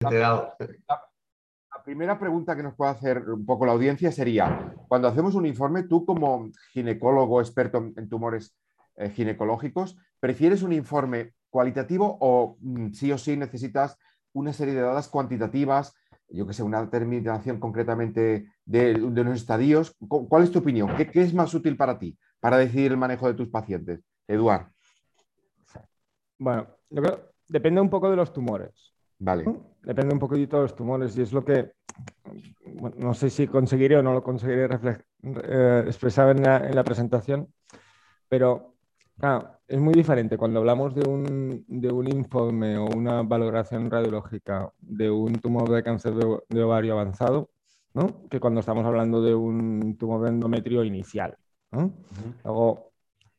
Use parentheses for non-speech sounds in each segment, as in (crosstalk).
La primera pregunta que nos puede hacer un poco la audiencia sería, cuando hacemos un informe, tú como ginecólogo experto en tumores eh, ginecológicos, ¿prefieres un informe cualitativo o mm, sí o sí necesitas una serie de datos cuantitativas, yo que sé, una determinación concretamente de, de unos estadios? ¿Cuál es tu opinión? ¿Qué, ¿Qué, es más útil para ti para decidir el manejo de tus pacientes? Eduard. Bueno, yo creo, depende un poco de los tumores. Vale. Depende un poquito de los tumores y es lo que no sé si conseguiré o no lo conseguiré eh, expresar en la, en la, presentación, pero es muy diferente cuando hablamos de un, de un, informe o una valoración radiológica de un tumor de cáncer de, ovario avanzado, ¿no? que cuando estamos hablando de un tumor de endometrio inicial. ¿no? Luego,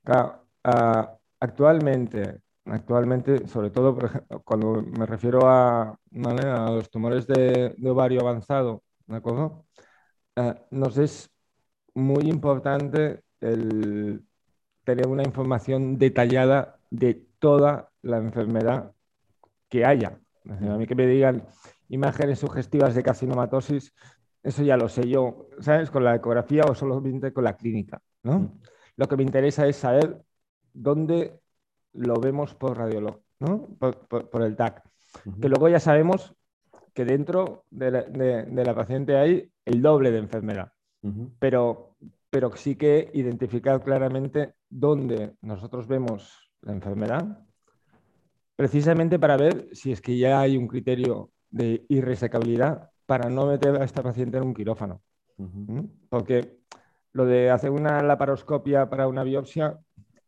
ah, actualmente Actualmente, sobre todo, por ejemplo, cuando me refiero a, a los tumores de, ovario avanzado, ¿de acuerdo? Eh, nos es muy importante el tener una información detallada de toda la enfermedad que haya. A mí que me digan imágenes sugestivas de carcinomatosis, eso ya lo sé yo, ¿sabes? Con la ecografía o solamente con la clínica, ¿no? Mm. Lo que me interesa es saber dónde lo vemos por radiología, ¿no? por, el TAC. Que luego ya sabemos que dentro de la, paciente hay el doble de enfermedad. pero, pero sí que identificar claramente dónde nosotros vemos la enfermedad, precisamente para ver si es que ya hay un criterio de irresecabilidad para no meter a esta paciente en un quirófano. Porque lo de hacer una laparoscopia para una biopsia,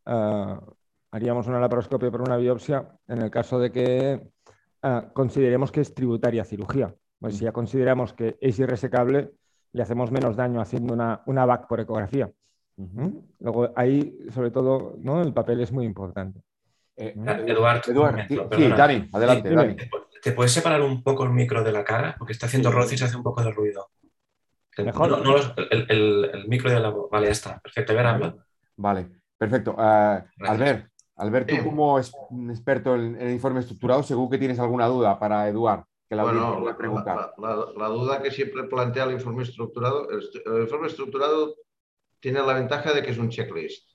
ah, haríamos una laparoscopia por una biopsia en el caso de que ah, consideremos que es tributaria cirugía. Pues si ya consideramos que es irresecable, le hacemos menos daño haciendo una, una VAC por ecografía. ¿Mm? Luego ahí, sobre todo, ¿no? el papel es muy importante. Eh, Eduardo, sí, Dani, adelante. Dani. ¿Te puedes separar un poco el micro de la cara? Porque está haciendo roce y se hace un poco de ruido. Mejor. No, el, micro de la voz. Vale, ya está. Perfecto. A ver, habla. Vale, perfecto. Uh, Albert, Alberto, como experto en, el informe estructurado, según que tienes alguna duda para Eduard, que la bueno, la, duda que siempre plantea el informe estructurado, el, informe estructurado tiene la ventaja de que es un checklist.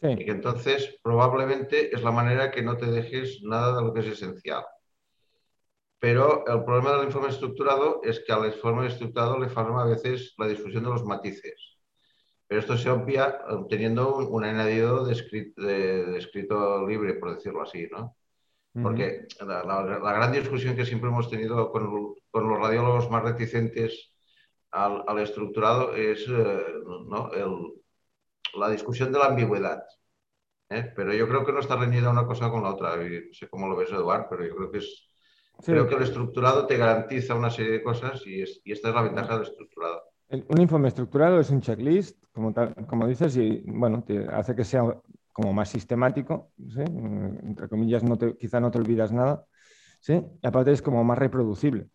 Y que entonces probablemente es la manera que no te dejes nada de lo que es esencial. Pero el problema del informe estructurado es que al informe estructurado le falta a veces la difusión de los matices. Pero esto se obvia teniendo un, añadido de escrito, libre, por decirlo así, ¿no? Porque la, gran discusión que siempre hemos tenido con, los radiólogos más reticentes al, estructurado es eh, la discusión de la ambigüedad. ¿eh? Pero yo creo que no está reñida una cosa con la otra. no sé cómo lo ves, Eduard, pero yo creo que es. Creo que el estructurado te garantiza una serie de cosas y, y esta es la ventaja del estructurado. Un informe estructurado es un checklist, como, como dices, y bueno, te hace que sea como más sistemático, entre comillas, no quizá no te olvidas nada, ¿sí? y aparte es como más reproducible.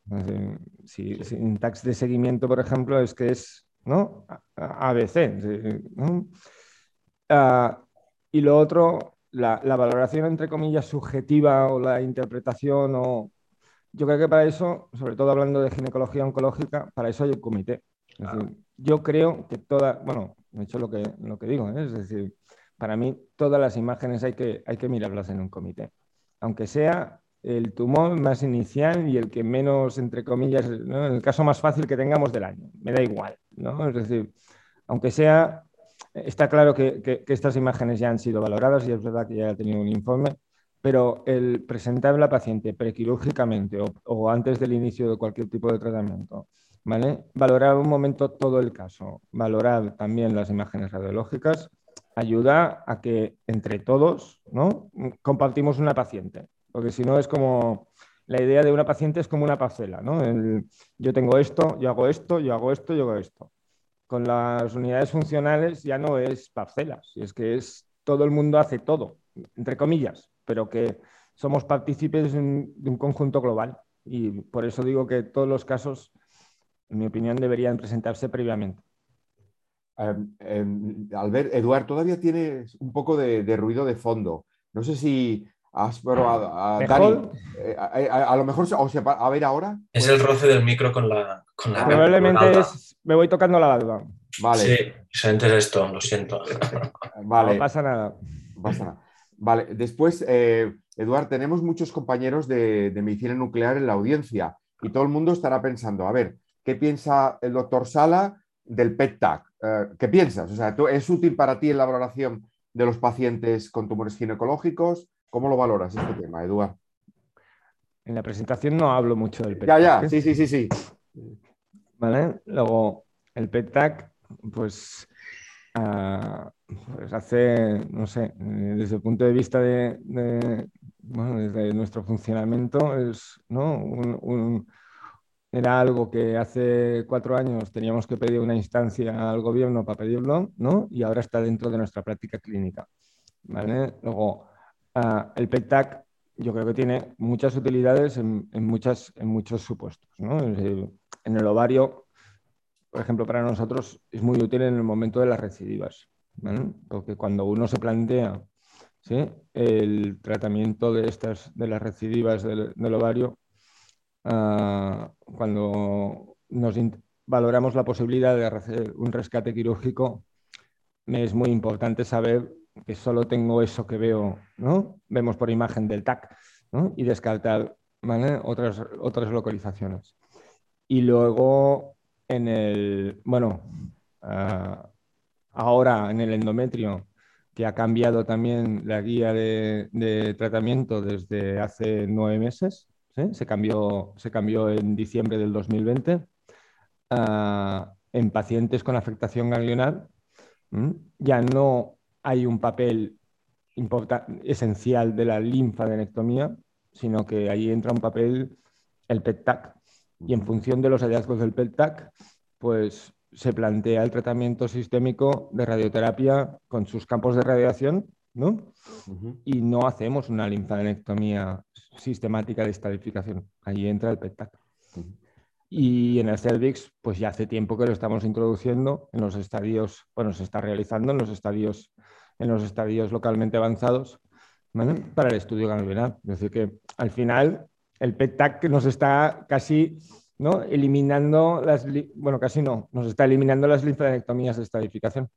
si, un tax de seguimiento, por ejemplo, es que es ¿no? ABC. Ah, y lo otro, la, la, valoración, entre comillas, subjetiva o la interpretación, o... yo creo que para eso, sobre todo hablando de ginecología oncológica, para eso hay un comité yo creo que toda, bueno, de hecho lo que, lo que digo, ¿eh? es decir, para mí todas las imágenes hay que, hay que mirarlas en un comité, aunque sea el tumor más inicial y el que menos, entre comillas, en el caso más fácil que tengamos del año, me da igual, ¿no? Es decir, aunque sea, está claro que, que, estas imágenes ya han sido valoradas y es verdad que ya ha tenido un informe, pero el presentar a la paciente prequirúrgicamente o, o antes del inicio de cualquier tipo de tratamiento, Valorar un momento todo el caso, valorar también las imágenes radiológicas, ayuda a que entre todos ¿no? compartimos una paciente, porque si no es como la idea de una paciente es como una parcela, ¿no? yo tengo esto, yo hago esto, yo hago esto, yo hago esto. Con las unidades funcionales ya no es parcelas, es que es todo el mundo hace todo, entre comillas, pero que somos partícipes de un conjunto global. Y por eso digo que todos los casos en mi opinión, deberían presentarse previamente. Em, em, Albert, Eduard, todavía tienes un poco de, ruido de fondo. No sé si Has probado. Dani, eh, a, lo mejor, o sea, a ver ahora. Es el roce del micro con la. Con la Probablemente es. Me voy tocando la barba. Vale. Sí, solamente es esto, lo siento. (laughs) Vale. No pasa nada. pasa nada. Vale, después, eh, Eduard, tenemos muchos compañeros de, medicina nuclear en la audiencia y todo el mundo estará pensando, a ver, ¿qué piensa el doctor Sala del PET-TAC? Eh, ¿Qué piensas? O sea, ¿es útil para ti en la valoración de los pacientes con tumores ginecológicos? ¿Cómo lo valoras este tema, Eduard? En la presentación no hablo mucho del PET. Ya, ya, sí, sí, sí, sí. Vale, luego el PET-TAC, pues Ah, pues hace, no sé, eh, desde el punto de vista de, bueno, desde nuestro funcionamiento, es, ¿no? Era algo que hace cuatro años teníamos que pedir una instancia al gobierno para pedirlo, ¿no? Y ahora está dentro de nuestra práctica clínica, ¿vale? Luego, ah, el PETAC yo creo que tiene muchas utilidades en, muchos supuestos. En el ovario por ejemplo, para nosotros es muy útil en el momento de las recidivas, porque cuando uno se plantea el tratamiento de estas, de las recidivas del, ovario, ah, cuando nos valoramos la posibilidad de hacer un rescate quirúrgico, es muy importante saber que solo tengo eso que veo, ¿no? Vemos por imagen del TAC, Y descartar otras, otras localizaciones. Y luego en el, bueno, ah, ahora en el endometrio, que ha cambiado también la guía de, tratamiento desde hace nueve meses, se, cambió, se cambió en diciembre del 2020, ah, en pacientes con afectación ganglionar, ya no hay un papel esencial de la linfadenectomía, sino que ahí entra un papel el PET-TAC, y en función de los hallazgos del PELTAC, pues se plantea el tratamiento sistémico de radioterapia con sus campos de radiación, ¿no? Y no hacemos una linfadenectomía sistemática de estadificación. Ahí entra el PETAC. Y en el cervix, pues ya hace tiempo que lo estamos introduciendo en los estadios, bueno, se está realizando en los estadios, en los estadios localmente avanzados, Para el estudio ganglionar. Es decir, que al final el PET-TAC nos está casi ¿no? eliminando las, bueno, casi no, nos está eliminando las linfadenectomías de estadificación.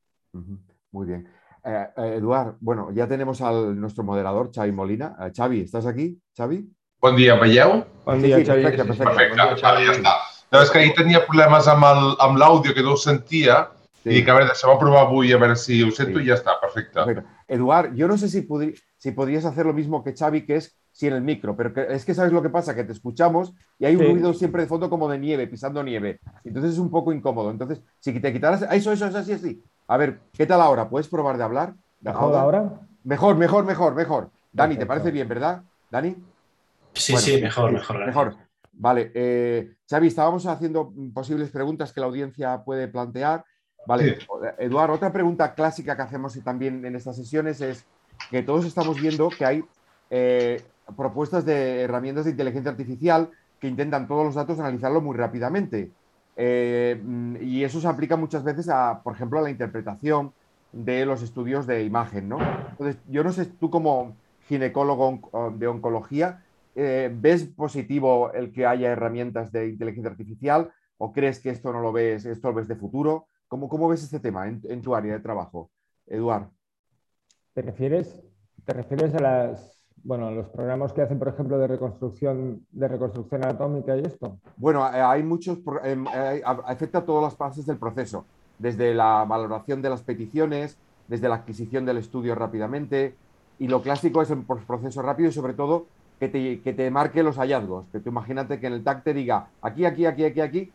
Muy bien. Eh, eh, Eduard, bueno, ya tenemos a nuestro moderador, Xavi Molina. Eh, Xavi, ¿estás aquí? Xavi? Bon dia, veieu? Bon dia, Xavi. Perfecte, perfecte. perfecte. Bon dia, Xavi. ja està. No, és que ahir tenia problemes amb l'àudio que no ho sentia sí. i dic, a veure, deixem provar avui a veure si ho sento sí. i ja està, perfecte. perfecte. Eduard, yo no sé si, podri si podrías hacer lo mismo que Xavi, que es sí en el micro, pero es que sabes lo que pasa, que te escuchamos y hay un ruido siempre de fondo como de nieve, pisando nieve. Entonces es un poco incómodo. Entonces, si te quitaras, eso, eso, eso, así, así. A ver, ¿qué tal ahora? ¿Puedes probar de hablar? ¿Mejor ahora? Mejor, mejor, mejor, mejor. Dani, ¿te parece bien, verdad? Dani. Sí, sí, mejor, mejor. Mejor. Vale, eh, Xavi, estábamos haciendo posibles preguntas que la audiencia puede plantear. Vale, Eduardo, otra pregunta clásica que hacemos también en estas sesiones es que todos estamos viendo que hay eh, propuestas de herramientas de inteligencia artificial que intentan todos los datos analizarlo muy rápidamente. Eh, y eso se aplica muchas veces a, por ejemplo, a la interpretación de los estudios de imagen, ¿no? Entonces, yo no sé, tú como ginecólogo de oncología, eh, ¿ves positivo el que haya herramientas de inteligencia artificial o crees que esto no lo ves, esto lo ves de futuro? ¿Cómo, cómo ves este tema en, en tu área de trabajo, Eduard? ¿Te refieres, te refieres a las bueno, los programas que hacen, por ejemplo, de reconstrucción, de reconstrucción anatómica y esto. Bueno, eh, hay muchos, eh, afecta a todas las fases del proceso, desde la valoración de las peticiones, desde la adquisición del estudio rápidamente, y lo clásico es el proceso rápido y sobre todo que te, que te marque los hallazgos, que tú imagínate que en el TAC te diga aquí, aquí, aquí, aquí, aquí,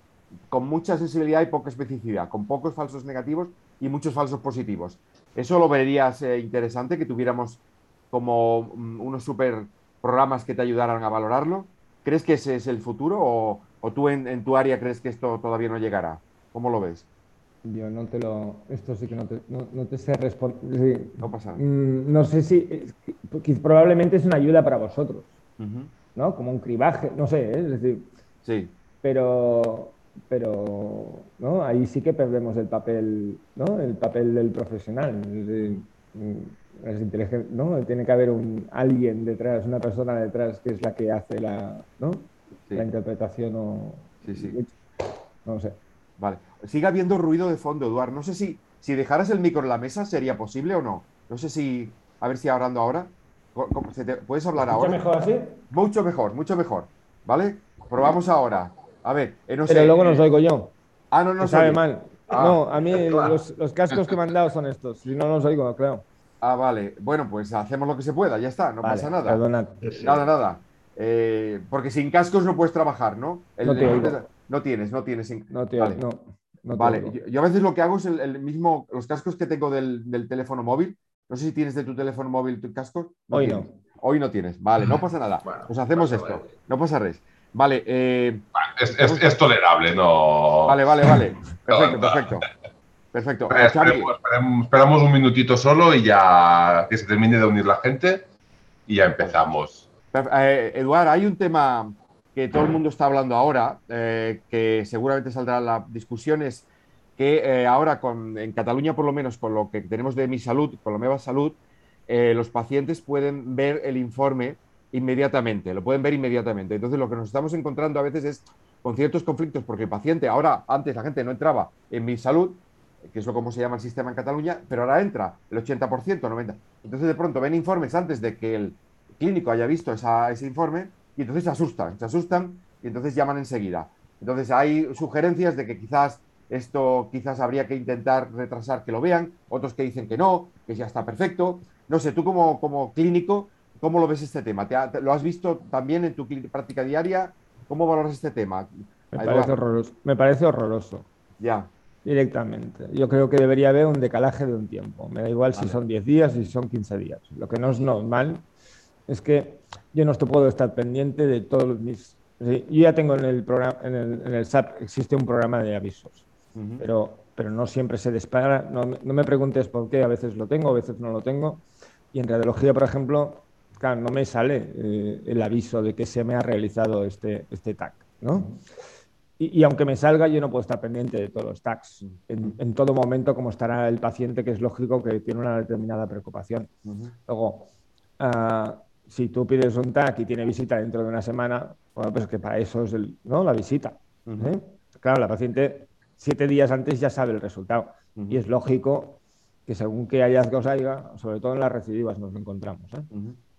con mucha sensibilidad y poca especificidad, con pocos falsos negativos y muchos falsos positivos. Eso lo verías eh, interesante que tuviéramos como mm, unos super programas que te ayudaran a valorarlo? ¿Crees que ese es el futuro o, tú en, tu área crees que esto todavía no llegará? ¿Cómo lo ves? Yo no te lo. Esto sí que no te, no, te sé responder. No pasa nada. Mm, no sé si. Probablemente es una ayuda para vosotros. ¿No? Como un cribaje, no sé, ¿eh? es decir. Sí. Pero. Pero. ¿no? Ahí sí que perdemos el papel, ¿no? El papel del profesional. mm, ¿no? Tiene que haber un, alguien detrás, una persona detrás que es la que hace la, la interpretación o... Sí, sí. No sé. Vale. Sigue habiendo ruido de fondo, Eduard. No sé si, si dejaras el micro en la mesa sería posible o no. No sé si... A ver si hablando ahora. ¿Puedes hablar ahora? ¿Mucho mejor así? Mucho mejor, mucho mejor. ¿Vale? Probamos ahora. A ver, eh, no Pero luego no oigo yo. Ah, no, no sabe mal. Ah. no, a mí (laughs) los, cascos que me han dado son estos. Si no, no los oigo, creo. Ah, vale. Bueno, pues hacemos lo que se pueda, ya está, no pasa nada. Perdonad. Nada, nada. Eh, porque sin cascos no puedes trabajar, ¿no? no, no tienes, no tienes. No, te vale. no, vale. Yo, a veces lo que hago es el, mismo, los cascos que tengo del, teléfono móvil. No sé si tienes de tu teléfono móvil tu casco. Hoy no. Hoy no tienes. Vale, no pasa nada. pues hacemos esto. No pasa res. Vale. Eh, es, tolerable, no. Vale, vale, vale. (laughs) Perfecto, perfecto. Perfecto. esperamos, un minutito solo y ya que se termine de unir la gente y ya empezamos. Eh, Eduard, hay un tema que todo el mundo está hablando ahora, eh, que seguramente saldrá la discusión, es que ahora con, en Cataluña, por lo menos con lo que tenemos de mi salud, con la nueva salud, los pacientes pueden ver el informe inmediatamente, lo pueden ver inmediatamente. Entonces, lo que nos estamos encontrando a veces es con ciertos conflictos, porque el paciente, ahora, antes la gente no entraba en mi salud, que es lo como se llama el sistema en Cataluña, pero ahora entra el 80%, 90%. Entonces, de pronto ven informes antes de que el clínico haya visto ese informe y entonces se asustan, se asustan y entonces llaman enseguida. Entonces, hay sugerencias de que quizás esto quizás habría que intentar retrasar que lo vean, otros que dicen que no, que ya está perfecto. No sé, tú como, como clínico, ¿Cómo lo ves este tema? ¿Lo has visto también en tu práctica diaria? ¿Cómo valoras este tema? Me parece, horroroso. Me parece horroroso. Ya. Directamente. Yo creo que debería haber un decalaje de un tiempo. Me da igual si son 10 días, si son 15 días. Lo que no es normal es que yo no puedo estar pendiente de todos mis... Yo ya tengo en el, programa, en el, SAP, existe un programa de avisos, pero, pero no siempre se dispara. No, no me preguntes por qué, a veces lo tengo, a veces no lo tengo. Y en radiología, por ejemplo, no me sale eh, el aviso de que se me ha realizado este, este tag, ¿no? Y, aunque me salga, yo no puedo estar pendiente de todos los tags en, todo momento, como estará el paciente, que es lógico que tiene una determinada preocupación. Luego, ah, si tú pides un tag y tiene visita dentro de una semana, bueno, pues que para eso es el, ¿no? la visita. ¿eh? Claro, la paciente siete días antes ya sabe el resultado. Y es lógico que según qué hallazgos haya, sobre todo en las recidivas nos encontramos. ¿eh?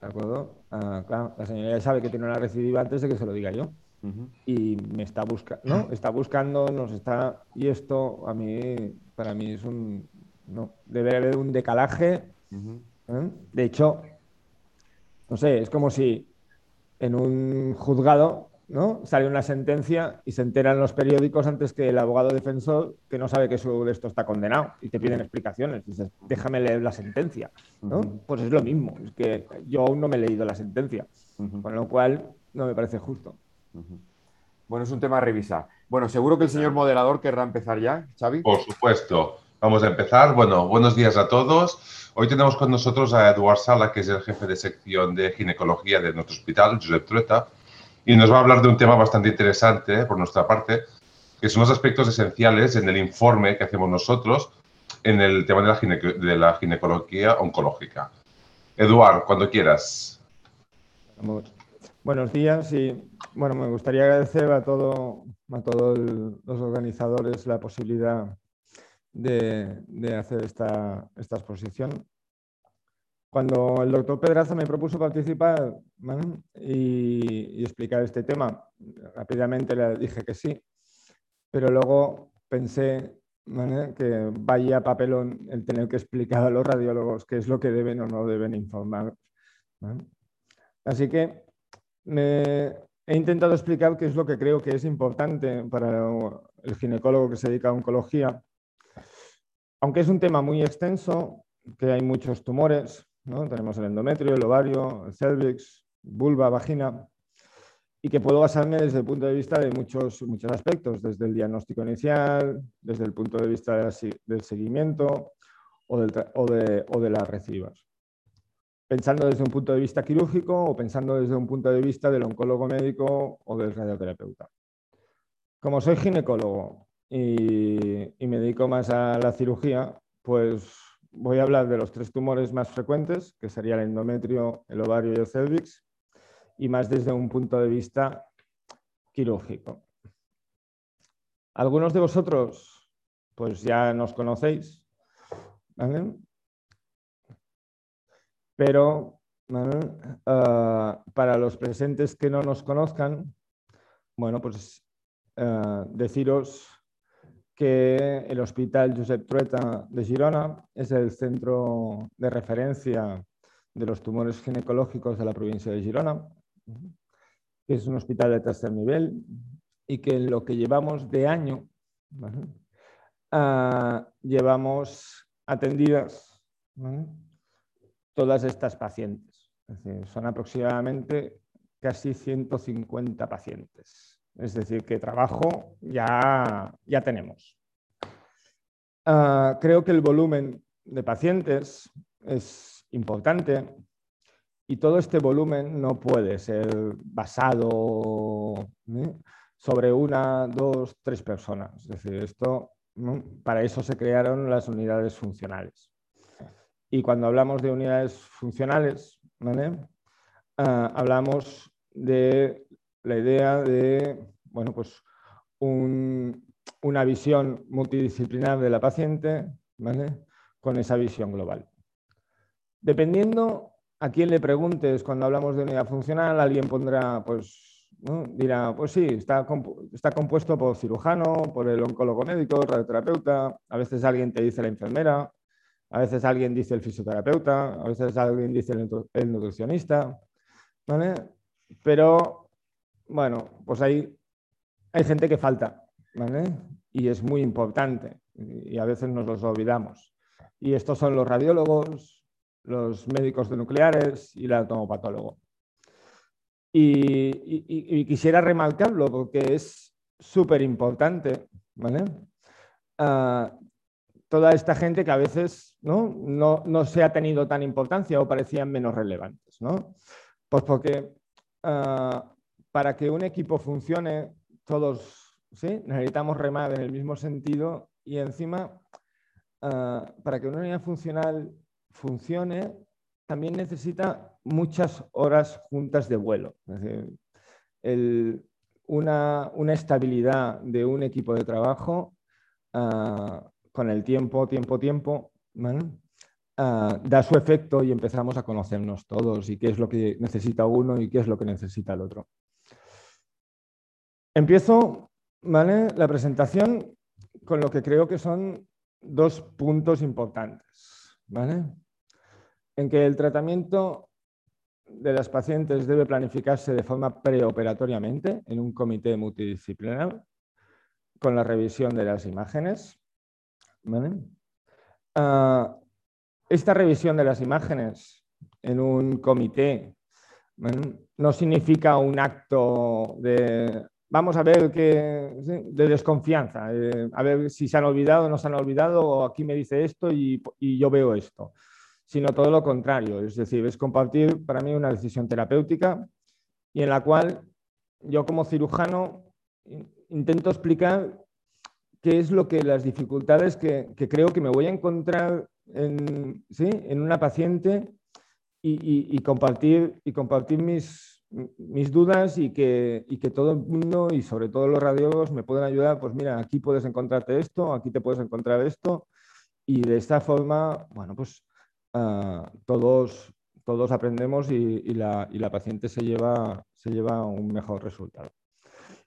¿De acuerdo? Ah, claro, la señora ya sabe que tiene una recidiva antes de que se lo diga yo. Y me está buscando, ¿no? Está buscando, nos está. Y esto a mí, para mí es un. No, debe haber un decalaje. ¿eh? De hecho, no sé, es como si en un juzgado ¿no? Sale una sentencia y se enteran los periódicos antes que el abogado defensor que no sabe que su esto está condenado y te piden explicaciones. Dices, déjame leer la sentencia. ¿no? Pues es lo mismo, es que yo aún no me he leído la sentencia, con lo cual no me parece justo. Bueno, es un tema a revisar. Bueno, seguro que el señor moderador querrá empezar ya, Xavi. Por supuesto. Vamos a empezar. Bueno, buenos días a todos. Hoy tenemos con nosotros a Eduard Sala, que es el jefe de sección de ginecología de nuestro hospital, Josep Trueta y nos va a hablar de un tema bastante interesante eh, por nuestra parte, que son los aspectos esenciales en el informe que hacemos nosotros en el tema de la, ginecología oncológica. Eduard, cuando quieras. Buenos días y bueno, me gustaría agradecer a, todo, a todos los organizadores la posibilidad de, de hacer esta, esta exposición. Cuando el doctor Pedraza me propuso participar y, explicar este tema, rápidamente le dije que sí, pero luego pensé que vaya papelón el tener que explicar a los radiólogos qué es lo que deben o no deben informar. Así que he intentado explicar qué es lo que creo que es importante para el ginecólogo que se dedica a oncología. Aunque es un tema muy extenso, que hay muchos tumores, tenemos el endometrio, el ovario, el cervix, vulva, vagina, y que puedo basarme desde el punto de vista de muchos, muchos aspectos, desde el diagnóstico inicial, desde el punto de vista del seguimiento o, de, las recibas. Pensando desde un punto de vista quirúrgico o pensando desde un punto de vista del oncólogo médico o del radioterapeuta. Como soy ginecólogo y me dedico más a la cirugía, pues voy a hablar de los tres tumores más frecuentes, que sería el endometrio, el ovario y el cervix, y más desde un punto de vista quirúrgico. Algunos de vosotros, pues ya nos conocéis, Pero ah, para los presentes que no nos conozcan, bueno, pues ah, deciros que el Hospital Josep Trueta de Girona es el centro de referencia de los tumores ginecológicos de la provincia de Girona, que es un hospital de tercer nivel y que en lo que llevamos de año ah, llevamos atendidas todas estas pacientes. son aproximadamente casi 150 pacientes. Es decir, que trabajo ya, ya tenemos. Ah, creo que el volumen de pacientes es importante y todo este volumen no puede ser basado ¿eh? sobre una, dos, tres personas. Es decir, esto, para eso se crearon las unidades funcionales. Y cuando hablamos de unidades funcionales, ah, hablamos de la idea de bueno, pues una visión multidisciplinar de la paciente con esa visión global. Dependiendo a quién le preguntes cuando hablamos de unidad funcional, alguien pondrá, pues, dirá, pues sí, está, está compuesto por cirujano, por el oncólogo médico, radioterapeuta, a veces alguien te dice la enfermera, a veces alguien dice el fisioterapeuta, a veces alguien dice el, nutricionista, ¿vale? Pero, bueno, pues hay, hay gente que falta, ¿vale? Y es muy importante y a veces nos los olvidamos. Y estos son los radiólogos, los médicos de nucleares y el atomopatólogo. Y, quisiera remarcarlo porque es súper importante, ¿vale? Ah, toda esta gente que a veces ¿no? No, se ha tenido tan importancia o parecían menos relevantes. ¿no? Pues porque ah, para que un equipo funcione, todos ¿sí? necesitamos remar en el mismo sentido y encima, ah, para que una unidad funcional funcione, también necesita muchas horas juntas de vuelo. una, estabilidad de un equipo de trabajo ah, con el tiempo, tiempo, tiempo, ah, da su efecto y empezamos a conocernos todos y qué es lo que necesita uno y qué es lo que necesita el otro. Empiezo la presentación con lo que creo que son dos puntos importantes. En que el tratamiento de las pacientes debe planificarse de forma preoperatoriamente en un comité multidisciplinar con la revisión de las imágenes Ah, esta revisión de las imágenes en un comité no significa un acto de vamos a ver qué de desconfianza, a ver si se han olvidado o no se han olvidado, o aquí me dice esto y, yo veo esto, sino todo lo contrario, es decir, es compartir para mí una decisión terapéutica y en la cual yo como cirujano intento explicar qué es lo que las dificultades que, creo que me voy a encontrar en, una paciente y compartir mis, mis dudas y que, que, todo el mundo y sobre todo los radiólogos me puedan ayudar, pues mira, aquí puedes encontrarte esto, aquí te puedes encontrar esto y de esta forma, bueno, pues ah, todos, todos aprendemos y, la, la, paciente se lleva, se lleva un mejor resultado.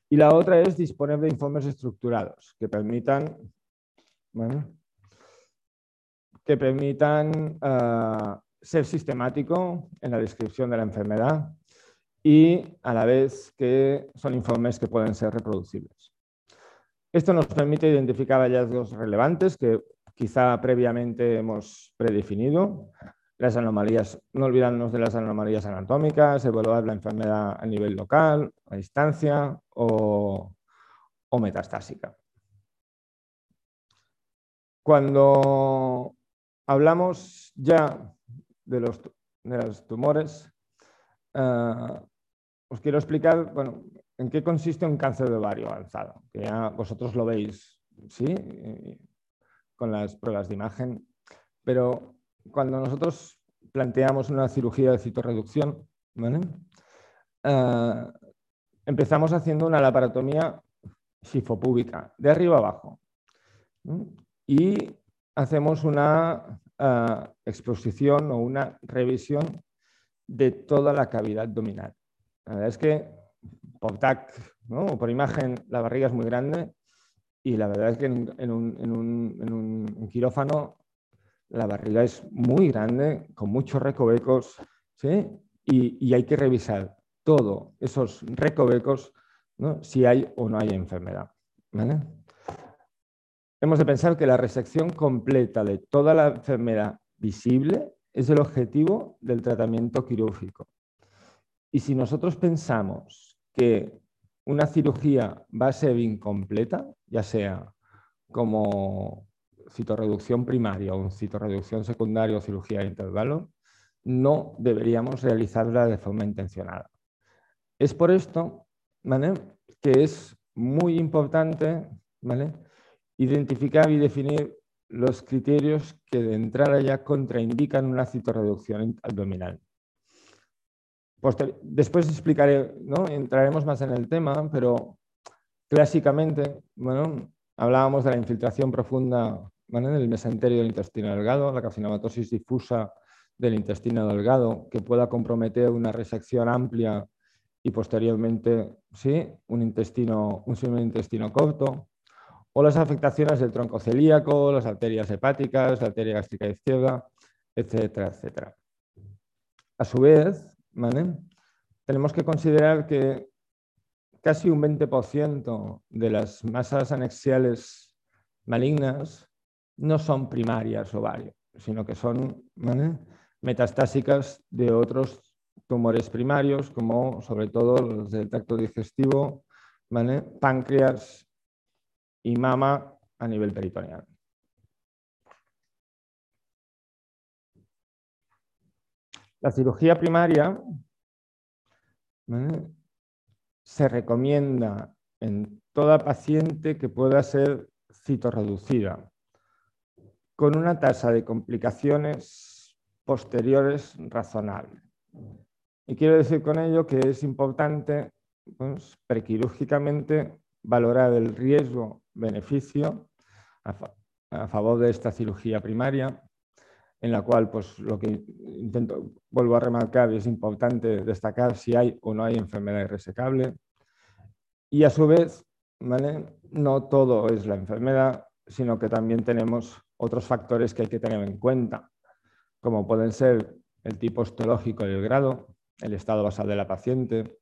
Y la otra es disponer de informes estructurados que permitan, que permitan ah, ser sistemático en la descripción de la enfermedad y a la vez que son informes que pueden ser reproducibles. Esto nos permite identificar hallazgos relevantes que quizá previamente hemos predefinido, las anomalías, no olvidarnos de las anomalías anatómicas, evaluar la enfermedad a nivel local, a distancia o, metastásica. Cuando hablamos ya de los, tumores, eh, os quiero explicar bueno, en qué consiste un cáncer de ovario avanzado, que ya vosotros lo veis ¿sí? con las pruebas de imagen pero cuando nosotros planteamos una cirugía de citorreducción, ah, empezamos haciendo una laparotomía sifopúbica, de arriba abajo. Y hacemos una ah, exposición o una revisión de toda la cavidad abdominal. La verdad es que por TAC o por imagen la barriga es muy grande y la verdad es que en, un, quirófano la barriga es muy grande, con muchos recovecos, y, hay que revisar todos esos recovecos si hay o no hay enfermedad. Hemos de pensar que la resección completa de toda la enfermedad visible es el objetivo del tratamiento quirúrgico. Y si nosotros pensamos que una cirugía va a ser incompleta, ya sea como citorreducción primaria o citorreducción secundaria o cirugía de intervalo, no deberíamos realizarla de forma intencionada. Es por esto que es muy importante identificar y definir los criterios que de entrada ya contraindican una citorreducción abdominal. Después explicaré, ¿no? entraremos más en el tema, pero clásicamente, bueno, hablábamos de la infiltración profunda en el mesenterio del intestino delgado, la carcinomatosis difusa del intestino delgado, que pueda comprometer una resección amplia y posteriormente, sí, un intestino, un intestino corto, o las afectaciones del tronco celíaco, las arterias hepáticas, la arteria gástrica izquierda, etcétera, etcétera. A su vez, tenemos que considerar que casi un 20% de las masas anexiales malignas no son primarias ovario, sino que son metastásicas de otros tumores primarios, como sobre todo los del tracto digestivo, páncreas y mama a nivel peritoneal. La cirugía primaria se recomienda en toda paciente que pueda ser citorreducida, con una tasa de complicaciones posteriores razonable. Y quiero decir con ello que es importante pues, prequirúrgicamente valorar el riesgo-beneficio a, favor de esta cirugía primaria, en la cual, pues lo que intento, vuelvo a remarcar, es importante destacar si hay o no hay enfermedad irresecable. Y a su vez, no todo es la enfermedad, sino que también tenemos otros factores que hay que tener en cuenta, como pueden ser el tipo histológico y el grado, el estado basal de la paciente,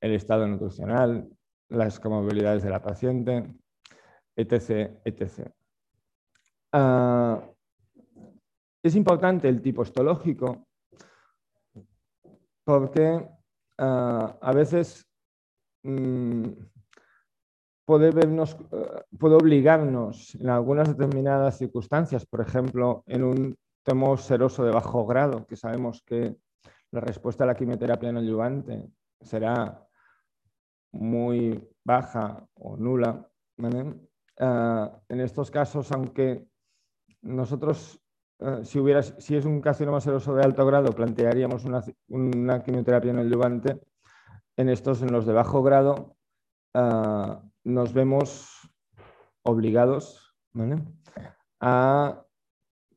el estado nutricional, las comorbilidades de la paciente, etc. etc. Ah, es importante el tipo histológico porque ah, a veces mm, ah, puede obligarnos en algunas determinadas circunstancias, por ejemplo, en un tumor seroso de bajo grado, que sabemos que la respuesta a la quimioterapia no ayudante será muy baja o nula. Ah, en estos casos, aunque nosotros, si, hubiera, si es un carcinoma seroso de alto grado, plantearíamos una, quimioterapia no adyuvante, en estos, en los de bajo grado, ah, nos vemos obligados a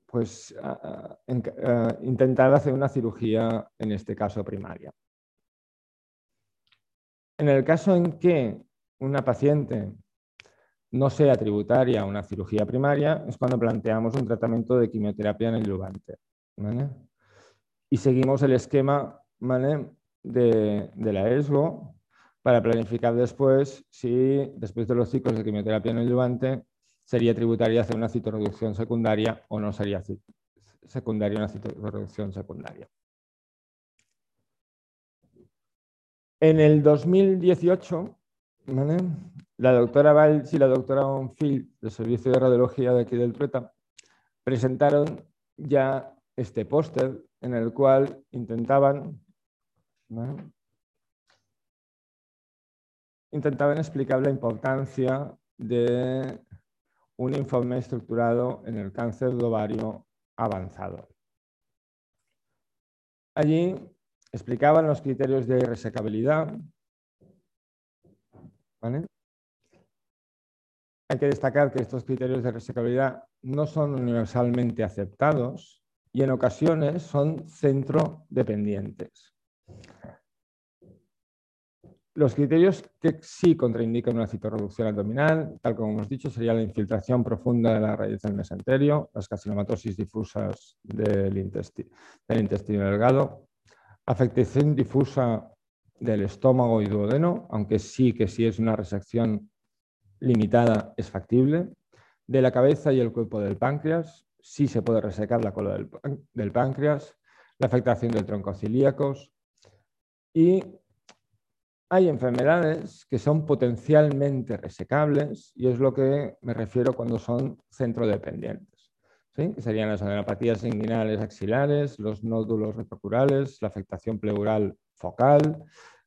pues, intentar hacer una cirugía, en este caso primaria. En el caso en que una paciente no sea tributaria una cirugía primaria, es cuando planteamos un tratamiento de quimioterapia en el lugante. Y seguimos el esquema de, la ESGO para planificar después si, después de los ciclos de quimioterapia en el lugante, sería tributaria hacer una citorreducción secundaria o no sería secundaria una citorreducción secundaria. En el 2018, la doctora Valls y la doctora Onfield del Servicio de Radiología de aquí del Trueta presentaron ya este póster en el cual intentaban, intentaban explicar la importancia de un informe estructurado en el cáncer de ovario avanzado. Allí explicaban los criterios de resecabilidad. Hay que destacar que estos criterios de resecabilidad no son universalmente aceptados y en ocasiones son centro dependientes. Los criterios que sí contraindican una citorreducción abdominal, tal como hemos dicho, sería la infiltración profunda de la raíz del mesenterio, las carcinomatosis difusas del, intestino delgado, afectación difusa del estómago y duodeno, aunque sí que si es una resección limitada es factible, de la cabeza y el cuerpo del páncreas, sí se puede resecar la cola del, páncreas, la afectación del tronco cilíacos y hay enfermedades que son potencialmente resecables y es lo que me refiero cuando son centrodependientes. ¿sí? Serían las adenopatías inguinales axilares, los nódulos retrocurales, la afectación pleural focal,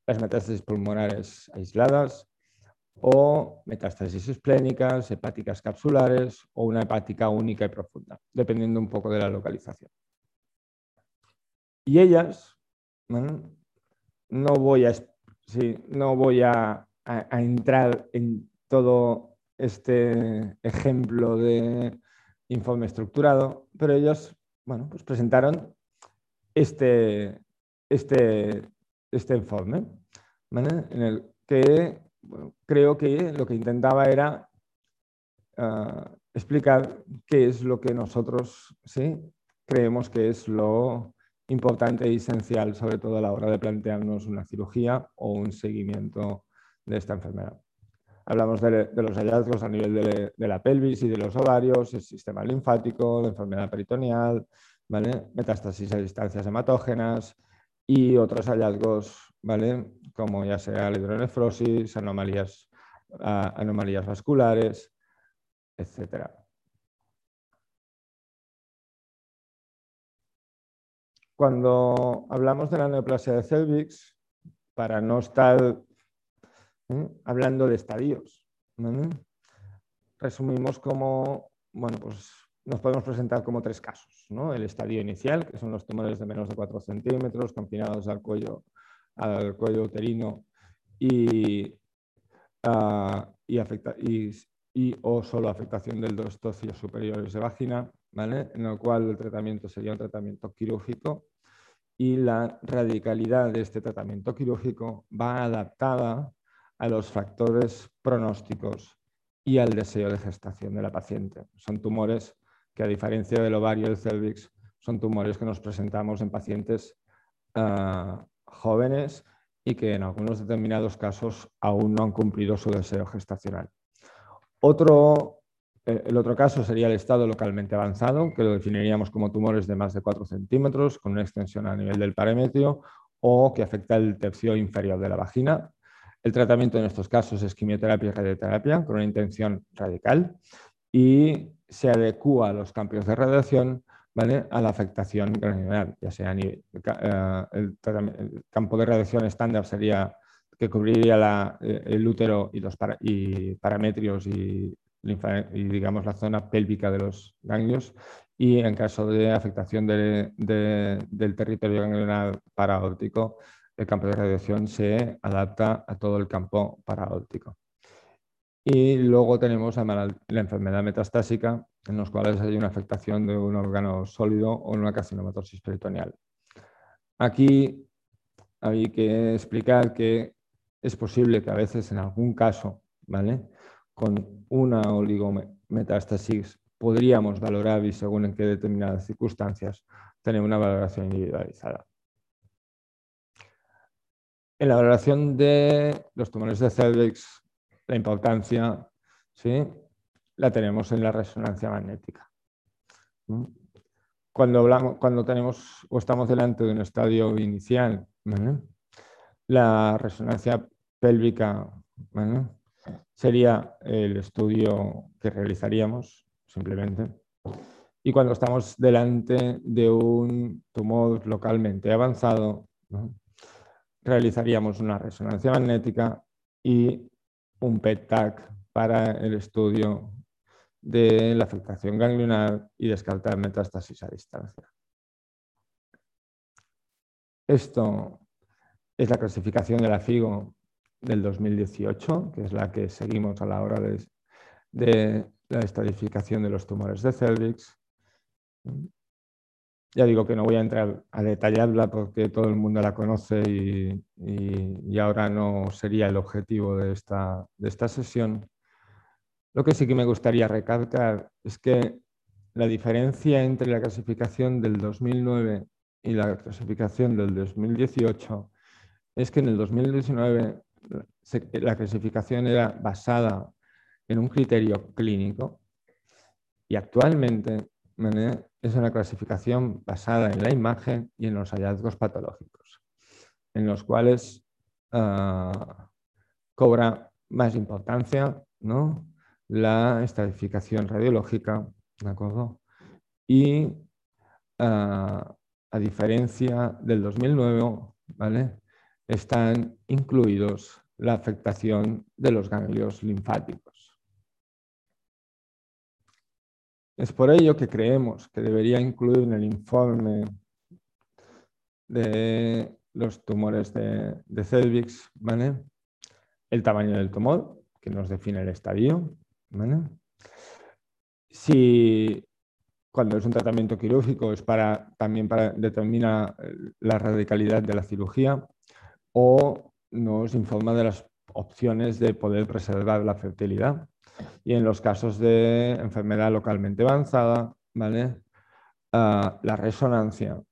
las metástasis pulmonares aisladas o metástasis esplénicas, hepáticas capsulares o una hepática única y profunda, dependiendo un poco de la localización. Y ellas, no voy a no voy a, entrar en todo este ejemplo de informe estructurado, pero ellos bueno, pues presentaron este, este, este informe, en el que creo que lo que intentaba era ah, explicar qué es lo que nosotros ¿sí? creemos que es lo importante y esencial, sobre todo a la hora de plantearnos una cirugía o un seguimiento de esta enfermedad. Hablamos de, los hallazgos a nivel de, la pelvis y de los ovarios, el sistema linfático, la enfermedad peritoneal, metástasis a distancias hematógenas y otros hallazgos, ¿vale? como ya sea la hidronefrosis, anomalías, ah, anomalías vasculares, etcétera. Cuando hablamos de la neoplasia de cervix, para no estar hablando de estadios, resumimos como, bueno, pues nos podemos presentar como tres casos. El estadio inicial, que son los tumores de menos de 4 centímetros, confinados al cuello, al cuello uterino y, ah, y, o solo afectación del dos tocios superiores de vagina, en el cual el tratamiento sería un tratamiento quirúrgico y la radicalidad de este tratamiento quirúrgico va adaptada a los factores pronósticos y al deseo de gestación de la paciente. Son tumores que, a diferencia del ovario y el cervix, son tumores que nos presentamos en pacientes ah, jóvenes y que en algunos determinados casos aún no han cumplido su deseo gestacional. Otro eh, el otro caso sería el estado localmente avanzado, que lo definiríamos como tumores de más de 4 centímetros con una extensión a nivel del parametrio o que afecta el tercio inferior de la vagina. El tratamiento en estos casos es quimioterapia y radioterapia con una intención radical y se adecua a los campos de radiación a la afectación granular, ya sea eh, el, campo de radiación estándar sería que cubriría eh, el útero y los parametrios y digamos la zona pélvica de los ganglios y en caso de afectación del territorio ganglionar paraóptico, el campo de radiación se adapta a todo el campo paraóptico. Y luego tenemos la, enfermedad metastásica, en los cuales hay una afectación de un órgano sólido o una carcinomatosis peritoneal. Aquí hay que explicar que es posible que a veces en algún caso, ¿vale? con una oligometástasis podríamos valorar y según en qué determinadas circunstancias tener una valoración individualizada. En la valoración de los tumores de cervix, la importancia ¿sí? la tenemos en la resonancia magnética. Cuando, hablamos, cuando tenemos o estamos delante de un estadio inicial, la resonancia pélvica sería el estudio que realizaríamos simplemente. Y cuando estamos delante de un tumor localmente avanzado, realizaríamos una resonancia magnética y un PET-TAC para el estudio de la afectación ganglionar y descartar metástasis a distancia. Esto es la clasificación de la FIGO del 2018, que es la que seguimos a la hora de, la estadificación de los tumores de cervix. Ya digo que no voy a entrar a detallarla porque todo el mundo la conoce y, ahora no sería el objetivo de esta, de esta sesión. Lo que sí que me gustaría recalcar es que la diferencia entre la clasificación del 2009 y la clasificación del 2018 es que en el 2019 la clasificación era basada en un criterio clínico y actualmente es una clasificación basada en la imagen y en los hallazgos patológicos, en los cuales ah, cobra más importancia la estadificación radiológica, ¿de acuerdo? Y ah, a diferencia del 2009, ¿vale? están incluidos la afectación de los ganglios linfáticos. Es por ello que creemos que debería incluir en el informe de los tumores de, de cervix el tamaño del tumor, que nos define el estadio. Si cuando es un tratamiento quirúrgico es para, también para determinar la radicalidad de la cirugía o nos informa de las opciones de poder preservar la fertilidad. Y en los casos de enfermedad localmente avanzada, ¿vale? Ah, la resonancia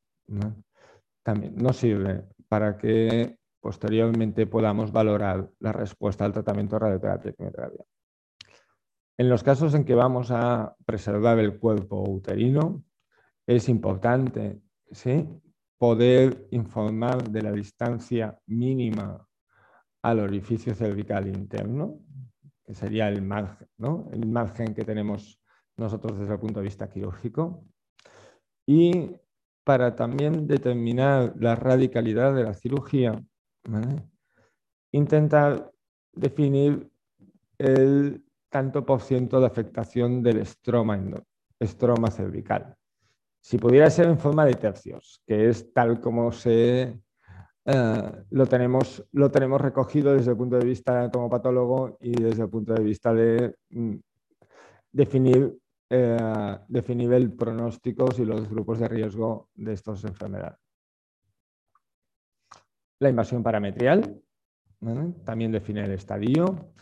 también nos sirve para que posteriormente podamos valorar la respuesta al tratamiento de radioterapia y quimioterapia. En los casos en que vamos a preservar el cuerpo uterino, es importante poder informar de la distancia mínima al orificio cervical interno, que sería el margen, el margen que tenemos nosotros desde el punto de vista quirúrgico, y para también determinar la radicalidad de la cirugía, intentar definir el tanto por ciento de afectación del estroma cervical. Si pudiera ser en forma de tercios, que es tal como se, eh, lo, tenemos, lo tenemos recogido desde el punto de vista como patólogo y desde el punto de vista de mm, definir, eh, definir el pronóstico y los grupos de riesgo de estas enfermedades. La invasión parametrial también define el estadio,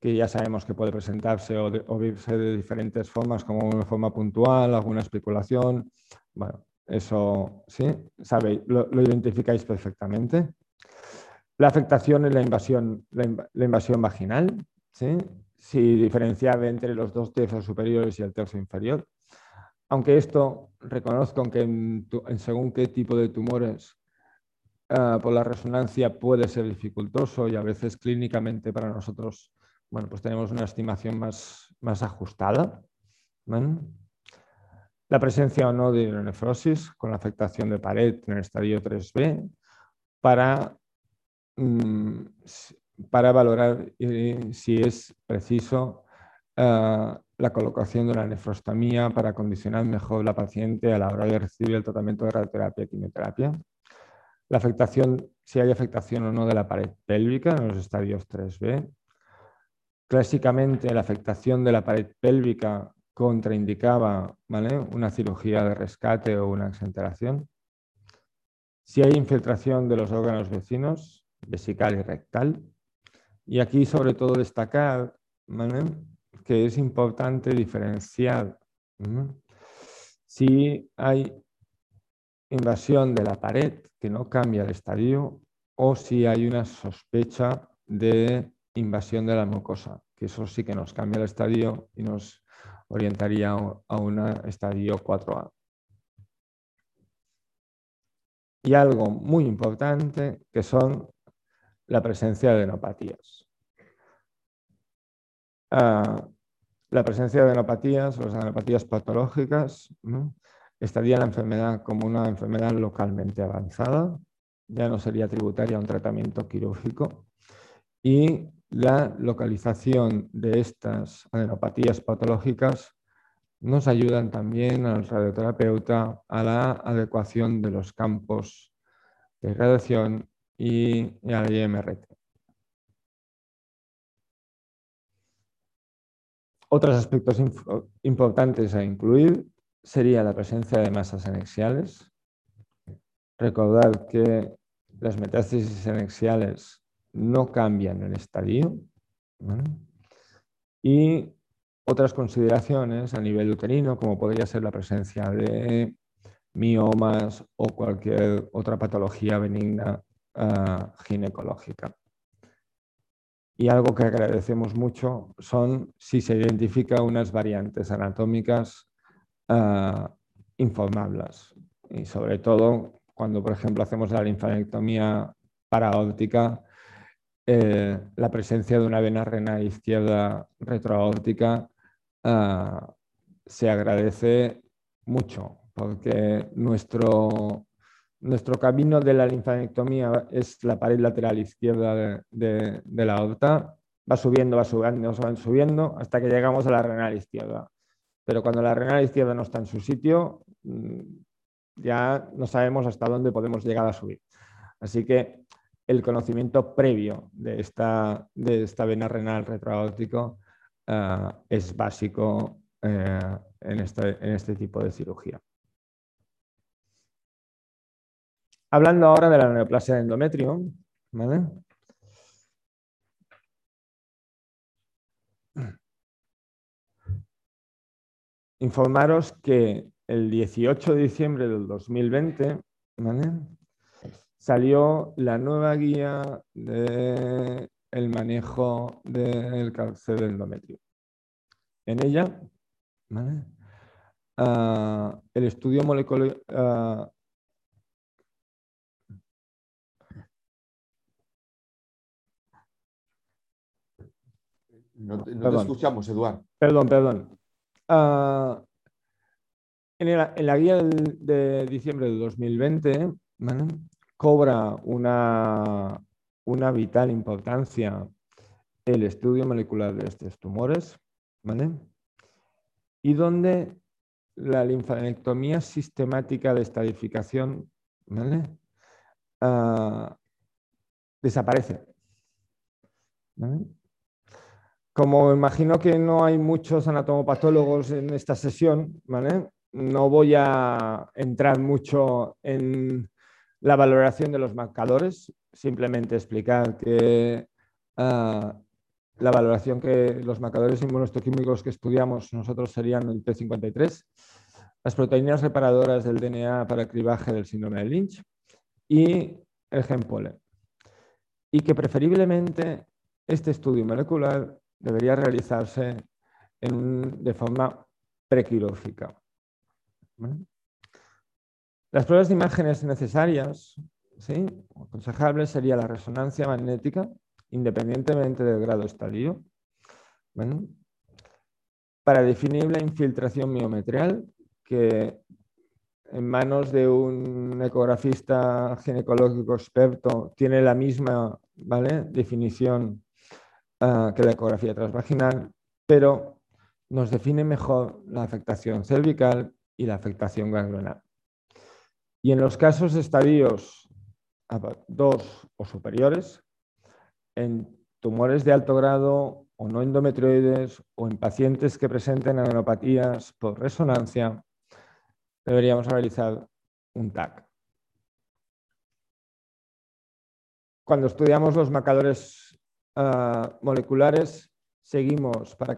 que ya sabemos que puede presentarse o, de, verse de diferentes formas, como una forma puntual, alguna especulación. Bueno, eso sí, sabéis, lo, identificáis perfectamente. La afectación en la invasión, la, invasión vaginal, ¿sí? si diferenciar entre los dos tercios superiores y el tercio inferior. Aunque esto reconozco que según qué tipo de tumores ah, por la resonancia puede ser dificultoso y a veces clínicamente para nosotros bueno, pues tenemos una estimación más, más ajustada. La presencia o no de nefrosis con la afectación de pared en el estadio 3B para, mm, para valorar eh, si es preciso eh, la colocación de una nefrostomía para condicionar mejor la paciente a la hora de recibir el tratamiento de radioterapia y quimioterapia. La afectación, si hay afectación o no de la pared pélvica en los estadios 3B, Clásicamente la afectación de la pared pélvica contraindicaba una cirugía de rescate o una exenteración. Si hay infiltración de los órganos vecinos, vesical y rectal. Y aquí sobre todo destacar que es importante diferenciar si hay invasión de la pared que no cambia el estadio o si hay una sospecha de invasión de la mucosa, que eso sí que nos cambia el estadio y nos orientaría a un estadio 4A. Y algo muy importante que son la presencia de enopatías. Ah, la presencia de enopatías, las enopatías patológicas, estaría la enfermedad como una enfermedad localmente avanzada, ya no sería tributaria a un tratamiento quirúrgico y la localización de estas adenopatías patológicas nos ayudan también al radioterapeuta a la adecuación de los campos de radiación y, al IMRT. Otros aspectos importantes a incluir sería la presencia de masas anexiales. Recordad que las metástasis anexiales no cambian el estadio. Y otras consideraciones a nivel uterino, como podría ser la presencia de miomas o cualquier otra patología benigna ah, ginecológica. Y algo que agradecemos mucho son si se identifican unas variantes anatómicas ah, informables. Y sobre todo cuando, por ejemplo, hacemos la linfanectomía paraóptica, eh, la presencia de una vena renal izquierda retroaórtica ah, se agradece mucho porque nuestro nuestro camino de la linfanectomía es la pared lateral izquierda de, la aorta. Va subiendo, va subiendo, va subiendo hasta que llegamos a la renal izquierda. Pero cuando la renal izquierda no está en su sitio, mm, ya no sabemos hasta dónde podemos llegar a subir. Así que el conocimiento previo de esta, de esta vena renal retroaórtico eh, es básico eh, en, este, en este tipo de cirugía. Hablando ahora de la neoplasia de endometrio, Informaros que el 18 de diciembre del 2020 salió la nueva guía del manejo del cáncer de endometrio. En ella, ah, el estudio molecular, ah, No, te escuchamos, Eduardo. Perdón, perdón. Ah, en, la, guía de, diciembre de 2020 cobra una, una vital importancia el estudio molecular de estos tumores, y donde la linfanectomía sistemática de estadificación ah, desaparece. Como imagino que no hay muchos anatomopatólogos en esta sesión, no voy a entrar mucho en la valoración de los marcadores, simplemente explicar que ah, la valoración que los marcadores inmunohistoquímicos que estudiamos nosotros serían el P53, las proteínas reparadoras del DNA para cribaje del síndrome de Lynch y el gen Y que preferiblemente este estudio molecular debería realizarse de forma prequirúrgica. Las pruebas de imágenes necesarias, ¿sí? aconsejables, sería la resonancia magnética, independientemente del grado estadio, para definir la infiltración miometrial, que en manos de un ecografista ginecológico experto tiene la misma definición Ah, que la ecografía transvaginal, pero nos define mejor la afectación cervical y la afectación ganglionar. Y en los casos estadios 2 o superiores, en tumores de alto grado o no endometrioides o en pacientes que presenten adenopatías por resonancia, deberíamos realizar un TAC. Cuando estudiamos los marcadores Ah, moleculares, seguimos para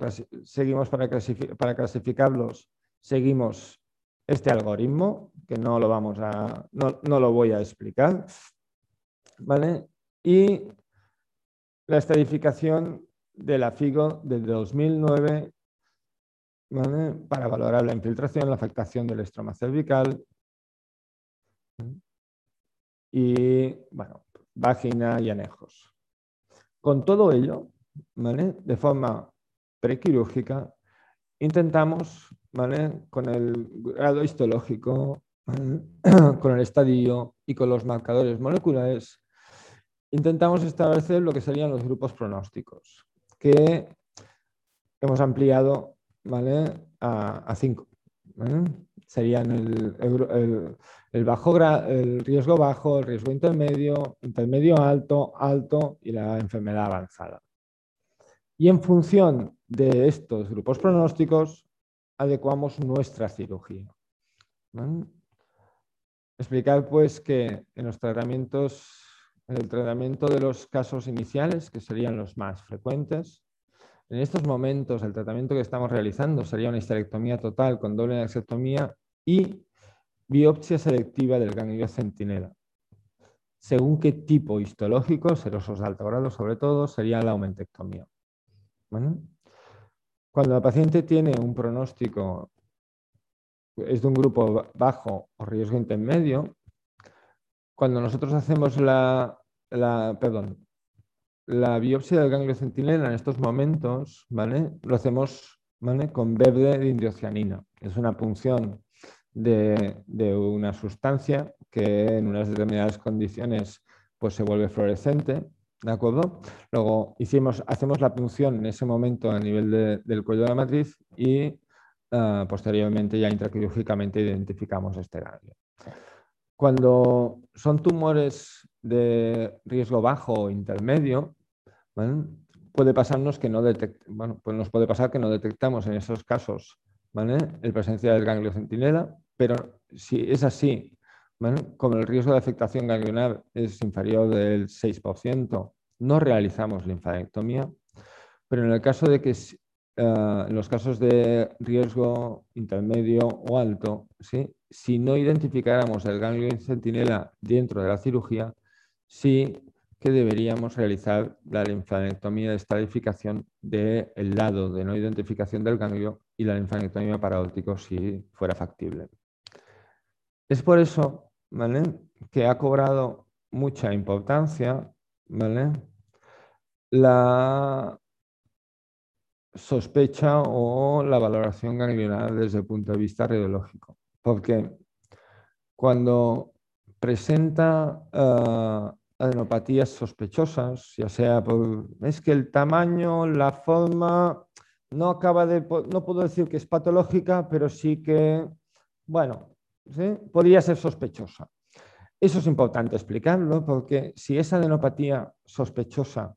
clasificarlos, seguimos este algoritmo, que no lo, vamos a, no, lo voy a explicar. ¿vale? Y la estadificación de la FIGO del 2009 para valorar la infiltración, la afectación del estroma cervical y, bueno, vagina y anejos. Con todo ello, de forma prequirúrgica, intentamos, con el grado histológico, (clears throat) con el estadio y con los marcadores moleculares, intentamos establecer lo que serían los grupos pronósticos, que hemos ampliado a, cinco. Serían el, bajo, el riesgo bajo, el riesgo intermedio, intermedio alto, alto y la enfermedad avanzada. Y en función de estos grupos pronósticos, adecuamos nuestra cirugía. Explicar pues que en los tratamientos, en el tratamiento de los casos iniciales, que serían los más frecuentes, en estos momentos el tratamiento que estamos realizando sería una histerectomía total con doble anexectomía y biopsia selectiva del ganglio centinela. Según qué tipo histológico, serosos de alto grado sobre todo, sería la aumentectomía. Cuando el paciente tiene un pronóstico, es de un grupo bajo o riesgo intermedio, cuando nosotros hacemos la, perdón, la biopsia del ganglio centinela en estos momentos, ¿vale? Lo hacemos con verde de indocianina. Es una punción de, de, una sustancia que en unas determinadas condiciones pues, se vuelve fluorescente ¿De acuerdo? Luego hicimos, hacemos la punción en ese momento a nivel del cuello de la matriz y ah, posteriormente ya intraquirúrgicamente identificamos este ganglio. Cuando son tumores de riesgo bajo o intermedio, puede pasarnos que no bueno, pues nos puede pasar que no detectamos en esos casos ¿vale? el presencia del ganglio centinela, pero si es así como el riesgo de afectación ganglionar es inferior del 6%, no realizamos linfadenectomía, pero en el caso de que eh, en los casos de riesgo intermedio o alto, si no identificáramos el ganglio centinela dentro de la cirugía, sí que deberíamos realizar la linfadenectomía de estadificación del lado de no identificación del ganglio y la linfadenectomía parótico si fuera factible. Es por eso que ha cobrado mucha importancia la sospecha o la valoración ganglionar desde el punto de vista radiológico. Porque cuando presenta eh, adenopatías sospechosas, ya sea por, es que el tamaño, la forma, no acaba de, no puedo decir que es patológica, pero sí que, bueno, podría ser sospechosa. Eso es importante explicarlo porque si esa adenopatía sospechosa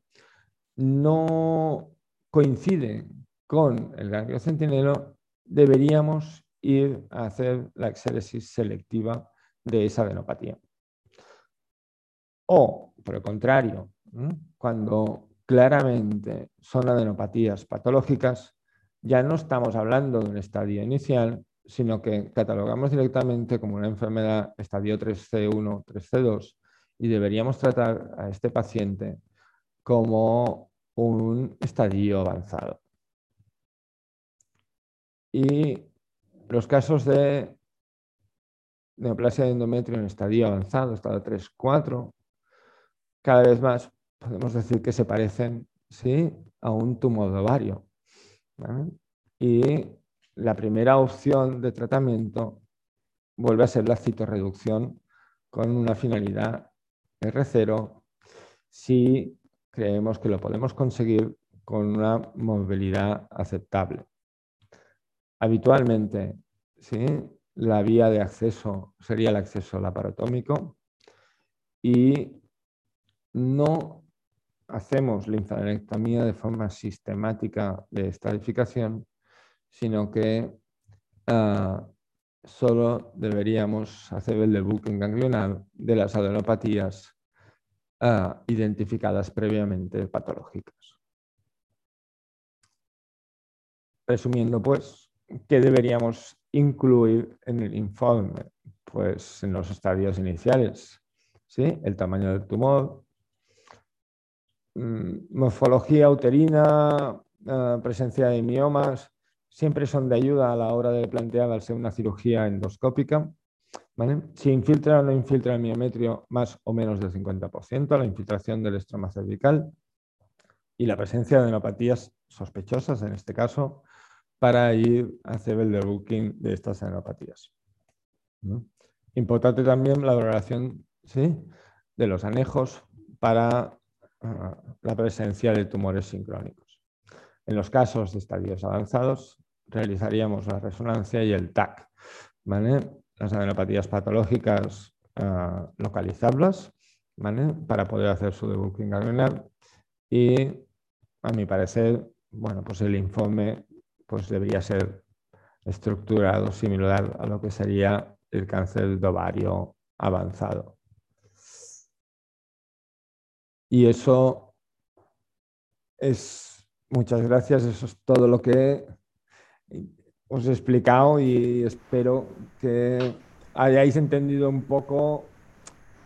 no coincide con el ganglio centinelo, deberíamos ir a hacer la exéresis selectiva de esa adenopatía. O, por el contrario, cuando claramente son adenopatías patológicas, ya no estamos hablando de un estadio inicial, sino que catalogamos directamente como una enfermedad estadio 3C1, 3C2 y deberíamos tratar a este paciente como un estadio avanzado. Y los casos de neoplasia de endometrio en estadio avanzado, estadio 3, 4, cada vez más podemos decir que se parecen ¿sí? a un tumor de ovario. Y la primera opción de tratamiento vuelve a ser la citorreducción con una finalidad R0 si creemos que lo podemos conseguir con una movilidad aceptable. Habitualmente, ¿sí? la vía de acceso sería el acceso laparotómico y no hacemos linfadenectomía de forma sistemática de estadificación sino que ah, solo deberíamos hacer el en ganglional de las adenopatías ah, identificadas previamente patológicas. Resumiendo, pues, ¿qué deberíamos incluir en el informe? Pues en los estadios iniciales, ¿sí? el tamaño del tumor, mm, morfología uterina, ah, presencia de miomas, siempre son de ayuda a la hora de plantear al ser una cirugía endoscópica. Si infiltra o no infiltra el miometrio más o menos del 50%, la infiltración del estroma cervical y la presencia de adenopatías sospechosas, en este caso, para ir a hacer el debooking de estas adenopatías. Importante también la valoración ¿sí? de los anejos para ah, la presencia de tumores sincrónicos. En los casos de estadios avanzados, realizaríamos la resonancia y el TAC. Las adenopatías patológicas localizables para poder hacer su debunking ganglionar y, a mi parecer, bueno, pues el informe pues debería ser estructurado similar a lo que sería el cáncer de ovario avanzado. Y eso es, muchas gracias, eso es todo lo que os he explicado y espero que hayáis entendido un poco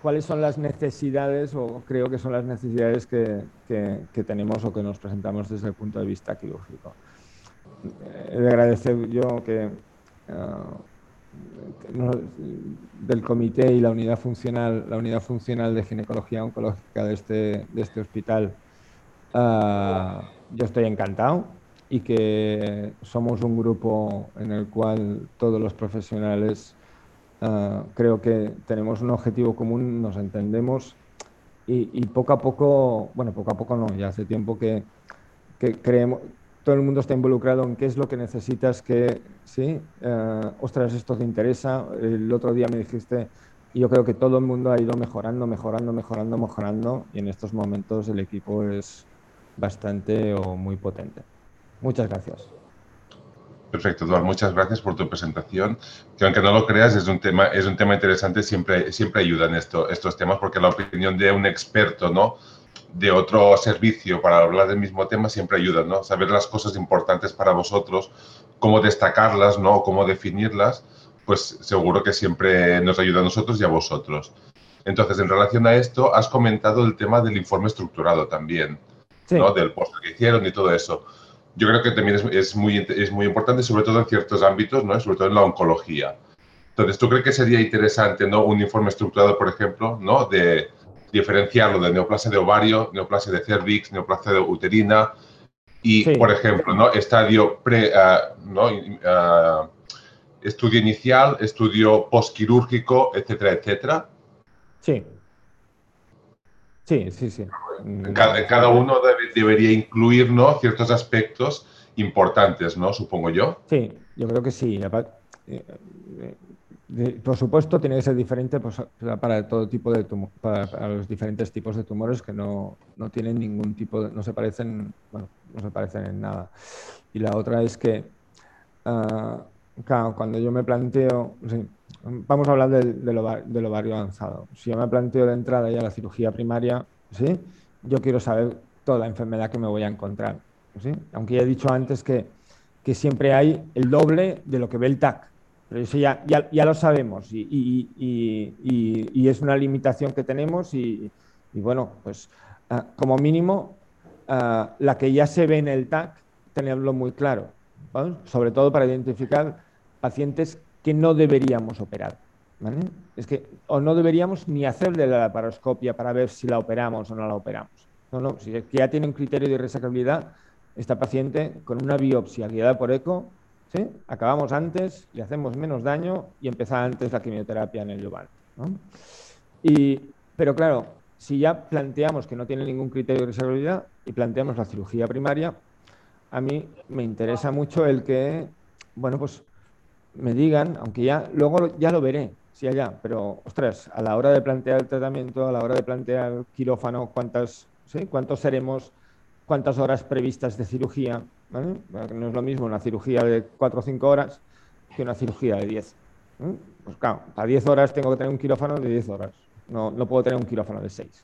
cuáles son las necesidades, o creo que son las necesidades que, tenemos o que nos presentamos desde el punto de vista quirúrgico. He de agradecer yo que ah, del comité y la unidad funcional, la unidad funcional de ginecología oncológica de este, de este hospital, ah, yo estoy encantado y que somos un grupo en el cual todos los profesionales Ah, creo que tenemos un objetivo común, nos entendemos y, poco a poco, bueno, poco a poco no, ya hace tiempo que, creemos, todo el mundo está involucrado en qué es lo que necesitas, que, sí, uh, ostras, esto te interesa. El otro día me dijiste, yo creo que todo el mundo ha ido mejorando, mejorando, mejorando, mejorando, y en estos momentos el equipo es bastante o muy potente. Muchas gracias. Perfecto, Eduardo. Muchas gracias por tu presentación. Que aunque no lo creas, es un tema, es un tema interesante. Siempre, siempre ayudan esto, estos temas porque la opinión de un experto, ¿no? De otro servicio para hablar del mismo tema siempre ayuda, ¿no? Saber las cosas importantes para vosotros, cómo destacarlas, ¿no? Cómo definirlas, pues seguro que siempre nos ayuda a nosotros y a vosotros. Entonces, en relación a esto, has comentado el tema del informe estructurado también, ¿no? Del post que hicieron y todo eso yo creo que también es, muy, es muy importante, sobre todo en ciertos ámbitos, ¿no? sobre todo en la oncología. Entonces, ¿tú crees que sería interesante ¿no? un informe estructurado, por ejemplo, ¿no? de diferenciarlo de neoplasia de ovario, neoplasia de cervix, neoplasia de uterina y, por ejemplo, ¿no? estadio pre, ah, ¿no? Ah, estudio inicial, estudio postquirúrgico, etcétera, etcétera? Sí. Sí, sí, sí. Cada, cada uno debería incluir ¿no? ciertos aspectos importantes, ¿no? Supongo yo. Sí, yo creo que sí. Eh, eh, por supuesto, tiene que ser diferente pues, para todo tipo de para, los diferentes tipos de tumores que no, no, tienen ningún tipo de, no se parecen, bueno, no se parecen en nada. Y la otra es que, uh, claro, cuando yo me planteo, vamos a hablar del, del, ovario, avanzado. Si yo me planteo de entrada ya la cirugía primaria, ¿sí? yo quiero saber toda enfermedad que me voy a encontrar. ¿sí? Aunque ya he dicho antes que, que, siempre hay el doble de lo que ve el TAC. Pero eso ya, ya, lo sabemos y, y, y, es una limitación que tenemos y, bueno, pues ah, como mínimo ah, la que ya se ve en el TAC, tenerlo muy claro, sobre todo para identificar pacientes que no deberíamos operar. Es que o no deberíamos ni hacerle la laparoscopia para ver si la operamos o no la operamos. No, no, si ya tiene un criterio de resacabilidad, esta paciente con una biopsia guiada por eco, ¿sí? acabamos antes, le hacemos menos daño y empieza antes la quimioterapia en el lugar. Y, pero claro, si ya planteamos que no tiene ningún criterio de resacabilidad y planteamos la cirugía primaria, a mí me interesa mucho el que, bueno, pues me digan, aunque ya luego ya lo veré, sí allá, pero ostras, a la hora de plantear el tratamiento, a la hora de plantear el quirófano, cuántas, ¿sí? cuántos seremos, cuántas horas previstas de cirugía, no es lo mismo una cirugía de 4 o 5 horas que una cirugía de 10. Pues claro, a 10 horas tengo que tener un quirófano de 10 horas, no, no puedo tener un quirófano de 6.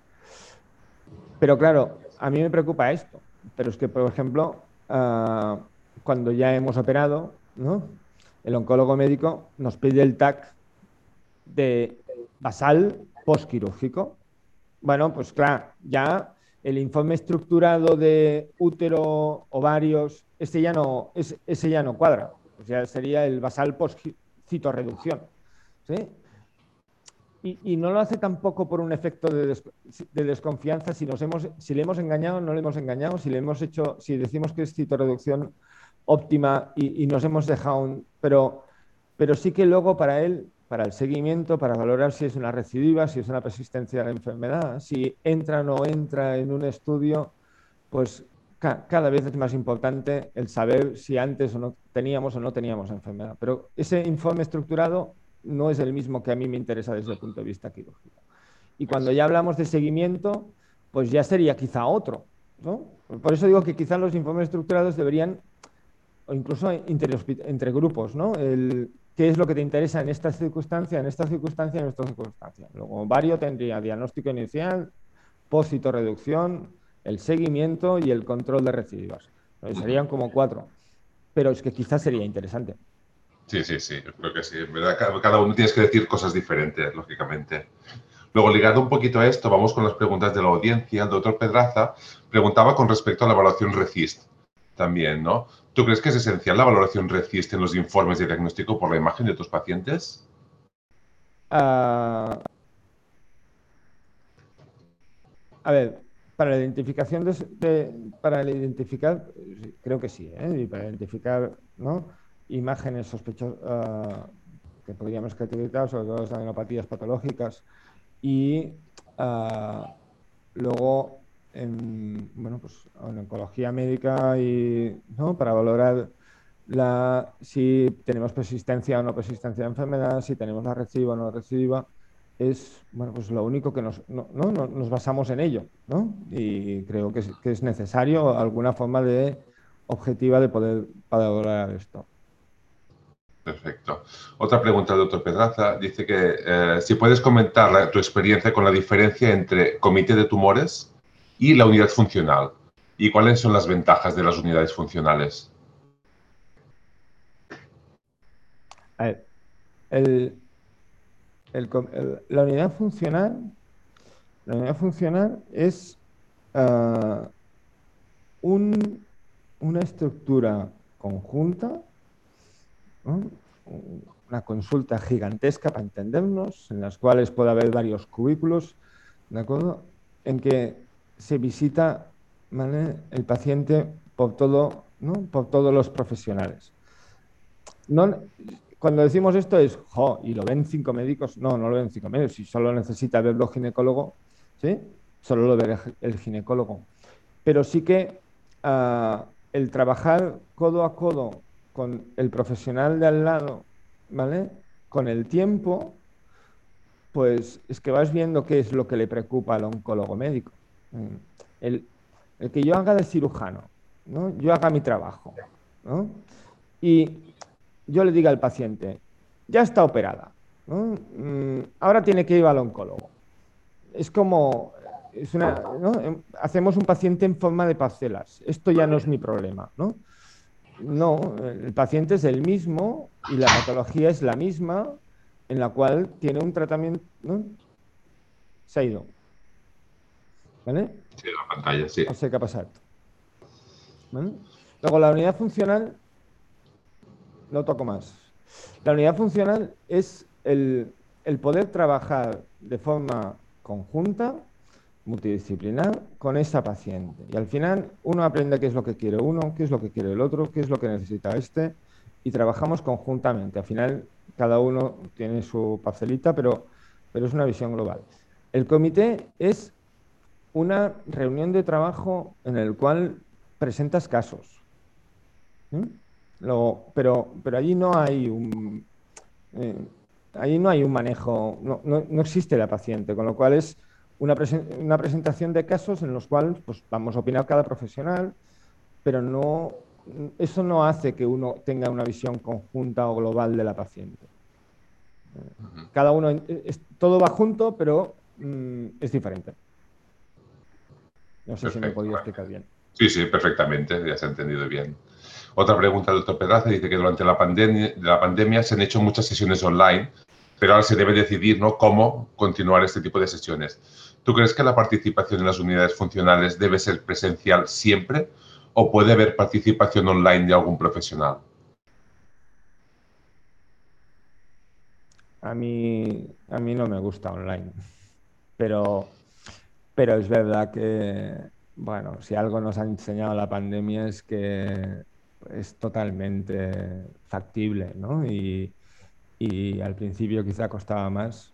Pero claro, a mí me preocupa esto, pero es que, por ejemplo, ah, cuando ya hemos operado, ¿no? El oncólogo médico nos pide el TAC de basal postquirúrgico. Bueno, pues claro, ya el informe estructurado de útero, ovarios, ese ya no, ese ya no cuadra. O sea, sería el basal post-citorreducción. ¿sí? Y, no lo hace tampoco por un efecto de, desconfianza si, nos hemos, si le hemos engañado no le hemos engañado, si le hemos hecho, si decimos que es citorreducción óptima y, nos hemos dejado un... Pero, pero sí que luego para él para el seguimiento, para valorar si es una recidiva, si es una persistencia de la enfermedad, si entra o no entra en un estudio, pues cada vez es más importante el saber si antes o no teníamos o no teníamos enfermedad. Pero ese informe estructurado no es el mismo que a mí me interesa desde el punto de vista quirúrgico. Y cuando ya hablamos de seguimiento, pues ya sería quizá otro. Por eso digo que quizá los informes estructurados deberían, o incluso entre, grupos, ¿no? ¿Qué es lo que te interesa en esta circunstancia, en esta circunstancia, en esta circunstancia? Luego, vario tendría diagnóstico inicial, reducción, el seguimiento y el control de recidivas. Serían como cuatro. Pero es que quizás sería interesante. Sí, sí, sí, creo que sí. cada uno tienes que decir cosas diferentes, lógicamente. Luego, ligado un poquito a esto, vamos con las preguntas de la audiencia. El doctor Pedraza preguntaba con respecto a la evaluación RECIST también, ¿no? ¿Tú crees que es esencial la valoración RECIST en los informes de diagnóstico por la imagen de tus pacientes? Ah, a ver, para la identificación de, para identificar, creo que sí, ¿eh? y para identificar ¿no? imágenes sospechosas ah, que podríamos caracterizar, sobre todo las adenopatías patológicas, y uh, luego en, bueno, pues, en oncología médica y ¿no? para valorar la, si tenemos persistencia o no persistencia de enfermedad, si tenemos la recidiva o no recidiva, es bueno, pues lo único que nos, no, no, nos basamos en ello. ¿no? Y creo que es, necesario alguna forma de objetiva de poder valorar esto. Perfecto. Otra pregunta doctor Pedraza. Dice que eh, si puedes comentar tu experiencia con la diferencia entre comité de tumores y la unidad funcional. ¿Y cuáles son las ventajas de las unidades funcionales? A ver, la unidad funcional, la unidad funcional es ah, una estructura conjunta una consulta gigantesca para entendernos, en las cuales puede haber varios cubículos, ¿de acuerdo? En que se visita el paciente por, todo, ¿no? por todos los profesionales. Cuando decimos esto es, jo, ¿y lo ven cinco médicos? No, no lo ven cinco médicos. Si solo necesita verlo ginecólogo, ¿sí? Solo lo ve el ginecólogo. Pero sí que ah, el trabajar codo a codo con el profesional de al lado, ¿vale? Con el tiempo, pues es que vas viendo qué es lo que le preocupa al oncólogo médico. Mm. El, que yo haga de cirujano, ¿no? Yo haga mi trabajo, ¿no? Y yo le diga al paciente, ya está operada, ¿no? Mm, ahora tiene que ir al oncólogo. Es como, es una, hacemos un paciente en forma de parcelas. Esto ya no es mi problema, ¿no? No, el paciente es el mismo y la patología es la misma, en la cual tiene un tratamiento. ¿no? Se ha ido. ¿Vale? Sí, la pantalla, sí. No sé qué ha pasado. Luego, la unidad funcional. No toco más. La unidad funcional es el, el poder trabajar de forma conjunta multidisciplinar con esa paciente. Y al final uno aprende qué es lo que quiere uno, qué es lo que quiere el otro, qué es lo que necesita este, y trabajamos conjuntamente. Al final cada uno tiene su parcelita, pero, pero es una visión global. El comité es una reunión de trabajo en el cual presentas casos. pero, pero allí no hay un... Eh, allí no hay un manejo, no, no existe la paciente, con lo cual es una, presentación de casos en los cuales pues, vamos a opinar cada profesional, pero no, eso no hace que uno tenga una visión conjunta o global de la paciente. Cada uno, todo va junto, pero mm, es diferente. No sé si me he podido explicar bien. Sí, sí, perfectamente, ya se ha entendido bien. Otra pregunta del doctor Pedraza dice que durante la pandemia, la pandemia se han hecho muchas sesiones online, pero ahora se debe decidir ¿no? cómo continuar este tipo de sesiones. ¿Tú crees que la participación en las unidades funcionales debe ser presencial siempre o puede haber participación online de algún profesional? A mí, a mí no me gusta online, pero, pero es verdad que, bueno, si algo nos ha enseñado la pandemia es que es totalmente factible, ¿no? Y, al principio quizá costaba más,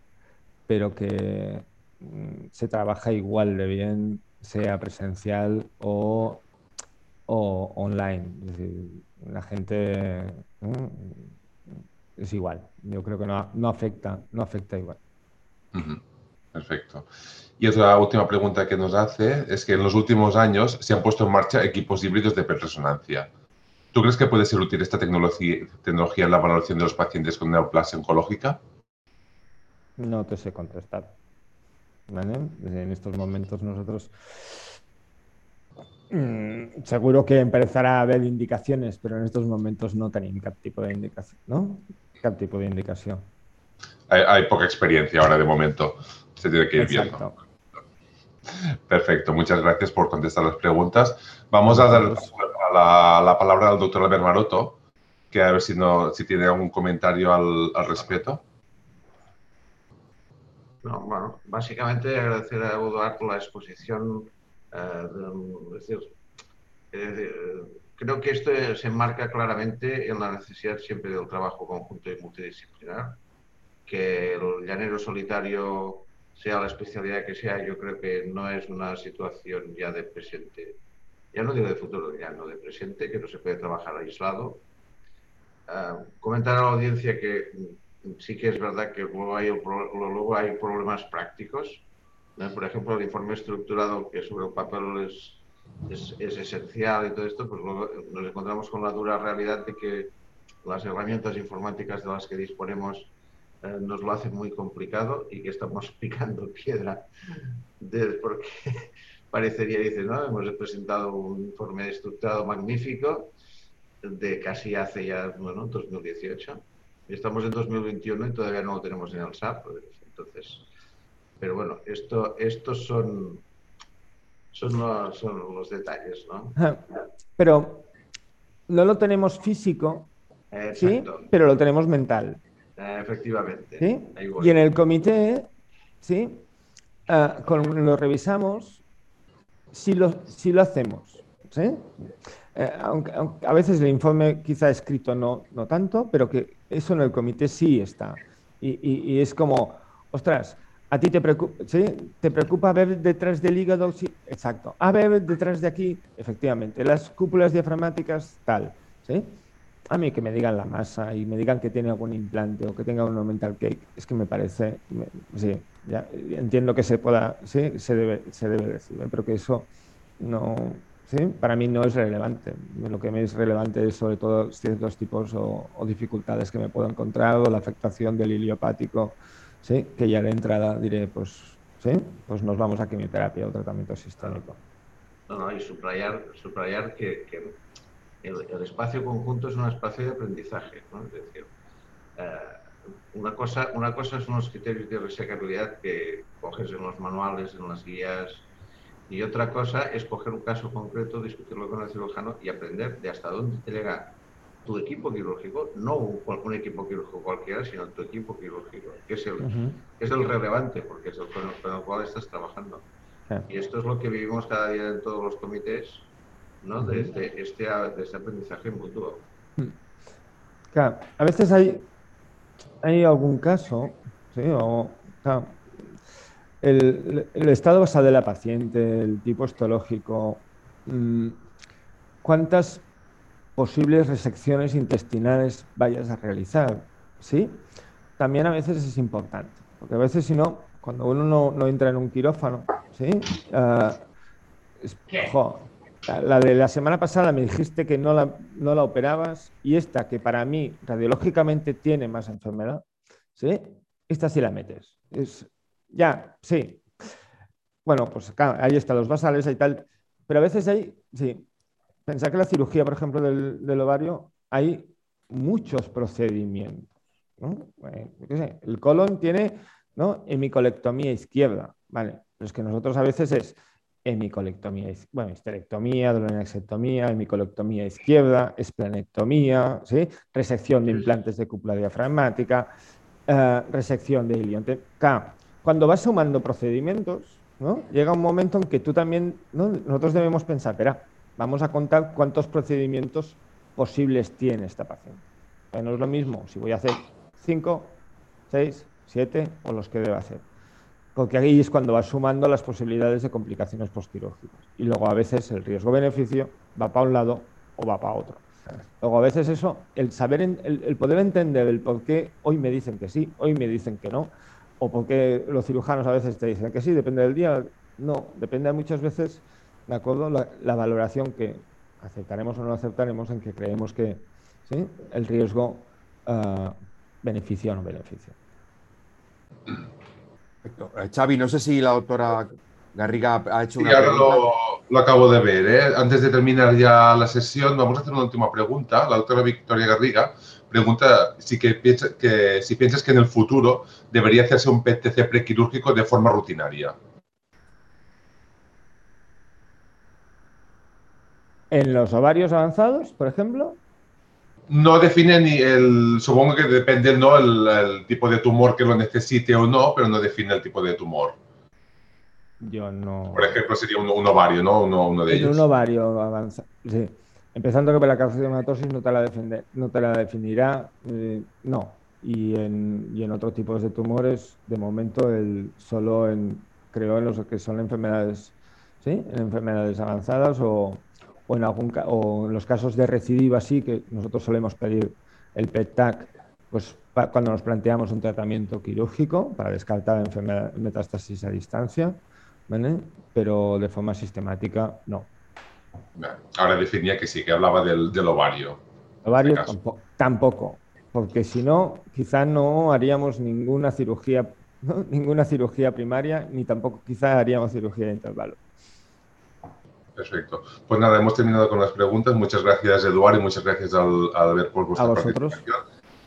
pero que mm, se trabaja igual de bien, sea presencial o, online. Es decir, la gente es igual. Yo creo que no, no afecta, no afecta igual. Perfecto. Y otra última pregunta que nos hace es que en los últimos años se han puesto en marcha equipos híbridos de resonancia. ¿Tú crees que puede ser útil esta tecnología, en la valoración de los pacientes con neoplasia oncológica? No te sé contestar. En estos momentos nosotros mm, seguro que empezará a haber indicaciones, pero en estos momentos no tenéis ningún tipo de indicación, ¿no? ¿Qué tipo de indicación? Hay, poca experiencia ahora de momento. Se tiene que ir viendo. Perfecto, muchas gracias por contestar las preguntas. Vamos a dar la, palabra al doctor Albert Maroto, que a ver si, no, si tiene algún comentario al, respecto. No, bueno, básicamente agradecer a Eduardo por la exposición. Eh, creo que esto se enmarca claramente en la necesidad siempre del trabajo conjunto y multidisciplinar, que el llanero solitario sea la especialidad que sea, yo creo que no es una situación ya de presente, ya no digo de futuro, ya no de presente, que no se puede trabajar aislado. Ah, comentar a la audiencia que sí que es verdad que luego hay, luego hay problemas prácticos. Por ejemplo, el informe estructurado que sobre el papel es, es, es, esencial y todo esto, pues luego nos encontramos con la dura realidad de que las herramientas informáticas de las que disponemos eh, nos lo hace muy complicado y que estamos (laughs) picando piedra porque (laughs) parecería, dice, ¿no? Hemos presentado un informe estructurado magnífico de casi hace ya, bueno, 2018. Y estamos en 2021 y todavía no lo tenemos en el SAP. Entonces, pero bueno, esto, estos son, son, los, son los detalles, ¿no? Pero no lo tenemos físico, ¿sí? pero lo tenemos mental. Efectivamente. Y en el comité, ¿sí? Ah, lo revisamos si lo, si lo hacemos. ¿sí? Eh, aunque, a veces el informe quizá escrito no, no tanto, pero que eso en el comité sí está. Y, y, es como, ostras, a ti te preocupa, ¿sí? ¿Te preocupa ver detrás del hígado? Sí, exacto. A ver detrás de aquí, efectivamente. Las cúpulas diafragmáticas, tal. ¿sí? A mí que me digan la masa y me digan que tiene algún implante o que tenga un mental cake, es que me parece, sí, ya, entiendo que se pueda, sí, se debe, se debe decir, pero que eso no, sí, para mí no es relevante. Lo que me es relevante es sobre todo ciertos tipos o, dificultades que me puedo encontrar o la afectación del iliopático, sí, que ya de entrada diré, pues, sí, pues nos vamos a quimioterapia o tratamiento sistémico. No, no, y subrayar, subrayar que el, espacio conjunto es un espacio de aprendizaje. ¿no? Es decir, eh, una, cosa, una cosa son los criterios de resecabilidad que coges en los manuales, en las guías, y otra cosa es coger un caso concreto, discutirlo con el cirujano y aprender de hasta dónde te llega tu equipo quirúrgico, no un, equipo quirúrgico cualquiera, sino tu equipo quirúrgico, que es el, es el relevante, porque es el con el, cual estás trabajando. Y esto es lo que vivimos cada día en todos los comités, ¿no? de, este, este, este, aprendizaje mutuo. Claro, a veces hay, hay algún caso, ¿sí? o, el, estado basal de la paciente, el tipo histológico, mm, cuántas posibles resecciones intestinales vayas a realizar, ¿sí? También a veces es importante, porque a veces si no, cuando uno no, entra en un quirófano, ¿sí? Uh, la de la semana pasada me dijiste que no la, no la operabas y esta que para mí radiológicamente tiene más enfermedad, ¿sí? Esta sí la metes. Es, ya, sí. Bueno, pues acá, ahí están los basales y tal. Pero a veces hay, sí, pensar que la cirugía, por ejemplo, del, ovario, hay muchos procedimientos. el colon tiene ¿no? hemicolectomía izquierda, ¿vale? Pero es que nosotros a veces es hemicolectomía, bueno, histerectomía, dolonexectomía, hemicolectomía izquierda, esplanectomía, ¿sí? resección de implantes de cúpula diafragmática, eh, resección de ilionte. Cuando vas sumando procedimientos, ¿no? llega un momento en que tú también, nosotros debemos pensar, espera, vamos a contar cuántos procedimientos posibles tiene esta paciente. No es lo mismo si voy a hacer 5, 6, 7 o los que debe hacer. Porque ahí es cuando vas sumando las posibilidades de complicaciones postquirúrgicas. Y luego a veces el riesgo-beneficio va para un lado o va para otro. Luego a veces eso, el saber, el, poder entender el por qué hoy me dicen que sí, hoy me dicen que no, o por qué los cirujanos a veces te dicen que sí, depende del día, no, depende muchas veces, ¿de acuerdo? La, valoración que aceptaremos o no aceptaremos en que creemos que ¿sí? el riesgo uh, beneficia o no beneficia. Perfecto. Eh, Xavi, no sé si la doctora Garriga ha hecho sí, ahora lo, acabo de ver. ¿eh? Antes de terminar ya la sesión, vamos a hacer una última pregunta. La doctora Victoria Garriga pregunta si, que piensa, que, si piensas que en el futuro debería hacerse un PTC prequirúrgico de forma rutinaria. ¿En los ovarios avanzados, por ejemplo? No define ni el, supongo que depende ¿no? el tipo de tumor que lo necesite o no, pero no define el tipo de tumor. Yo no. Por ejemplo, sería un, ovario, ¿no? Uno, de ellos. Un ovario avanza. Sí. Empezando que la carcinomatosis no te la, no te la definirá, eh, no. Y en, y en otros tipos de tumores, de momento, el, solo en, creo en los que son enfermedades, ¿sí? En enfermedades avanzadas o, o en, algún, o en los casos de recidiva, sí, que nosotros solemos pedir el PET-TAC, pues cuando nos planteamos un tratamiento quirúrgico para descartar enfermedad, metástasis a distancia pero de forma sistemática no. Ahora definía que sí, que hablaba del, ovario. Ovario tampoco, porque si no, quizá no haríamos ninguna cirugía, (laughs) ninguna cirugía primaria, ni tampoco quizá haríamos cirugía de intervalo. Perfecto. Pues nada, hemos terminado con las preguntas. Muchas gracias, Eduardo, y muchas gracias al, Albert por vuestra participación.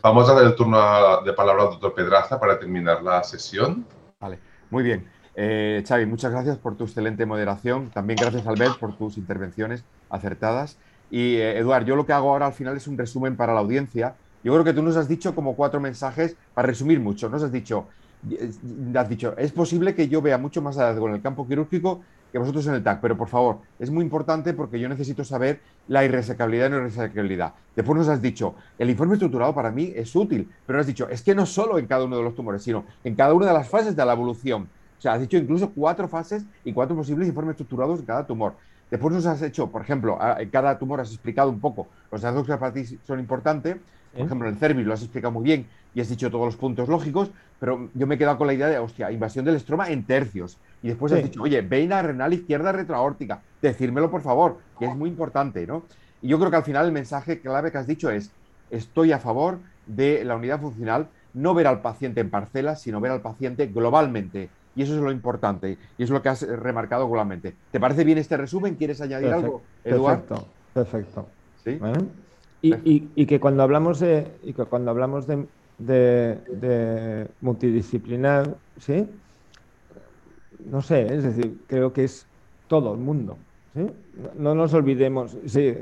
Vamos a dar el turno de palabra al doctor Pedraza para terminar la sesión. Vale, muy bien. Eh, Xavi, muchas gracias por tu excelente moderación. También gracias, Albert, por tus intervenciones acertadas. Y, eh, Eduard, yo lo que hago ahora al final es un resumen para la audiencia. Yo creo que tú nos has dicho como cuatro mensajes, para resumir mucho, nos has dicho, eh, has dicho, es posible que yo vea mucho más hallazgo en el campo quirúrgico que vosotros en el TAC, pero por favor, es muy importante porque yo necesito saber la irresecabilidad y no irresecabilidad. Después nos has dicho, el informe estructurado para mí es útil, pero nos has dicho, es que no solo en cada uno de los tumores, sino en cada una de las fases de la evolución. O sea, has dicho incluso cuatro fases y cuatro posibles informes estructurados en cada tumor. Después nos has hecho, por ejemplo, en cada tumor has explicado un poco los datos que para ti son importantes. Por ejemplo, en el cervix lo has explicado muy bien y has dicho todos los puntos lógicos, pero yo me he quedado con la idea de, hostia, invasión del estroma en tercios. Y después has dicho, oye, veina renal izquierda retroaórtica, decírmelo por favor, que es muy importante, ¿no? Y yo creo que al final el mensaje clave que has dicho es, estoy a favor de la unidad funcional, no ver al paciente en parcelas, sino ver al paciente globalmente y eso es lo importante y es lo que has remarcado globalmente. ¿Te parece bien este resumen? ¿Quieres añadir algo, Eduardo? Perfecto, perfecto. Y, que cuando hablamos de, y que cuando hablamos de, de, multidisciplinar, ¿sí? No sé, es decir, creo que es todo el mundo. ¿sí? No, nos olvidemos, sí,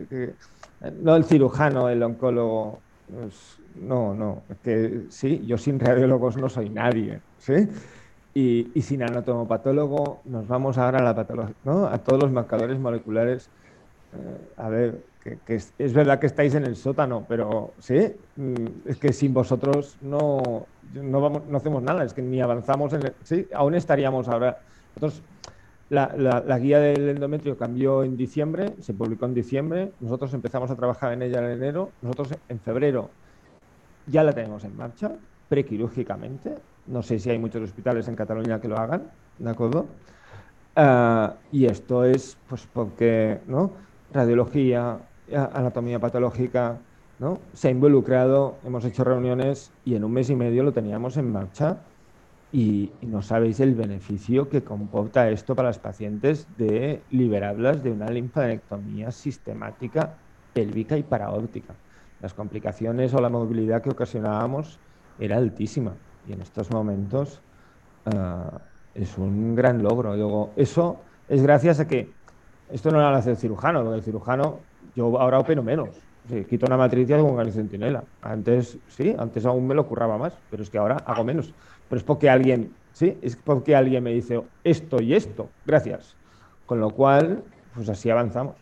no el cirujano, el oncólogo, pues, no, no, que sí, yo sin radiólogos no soy nadie, ¿sí? Y, sin anatomopatólogo nos vamos ahora a la patología, ¿no? a todos los marcadores moleculares. Eh, a ver, que, es, verdad que estáis en el sótano, pero sí, mm, es que sin vosotros no, no, vamos, no hacemos nada, es que ni avanzamos en el, sí, aún estaríamos ahora. Nosotros, la, la, guía del endometrio cambió en diciembre, se publicó en diciembre, nosotros empezamos a trabajar en ella en enero, nosotros en febrero ya la tenemos en marcha, prequirúrgicamente, no sé si hay muchos hospitales en Cataluña que lo hagan, ¿de acuerdo? Ah, y esto es pues porque ¿no? radiología, anatomía patológica, ¿no? se ha involucrado, hemos hecho reuniones y en un mes y medio lo teníamos en marcha y, no sabéis el beneficio que comporta esto para las pacientes de liberarlas de una linfadenectomía sistemática pélvica y paraórtica. Las complicaciones o la movilidad que ocasionábamos era altísima y en estos momentos ah, es un gran logro. Luego, eso es gracias a que esto no lo hace el cirujano, porque el cirujano yo ahora opero menos. quito una matriz y hago un centinela. Antes, sí, antes aún me lo curraba más, pero es que ahora hago menos. Pero es porque alguien, sí, es porque alguien me dice esto y esto, gracias. Con lo cual, pues así avanzamos.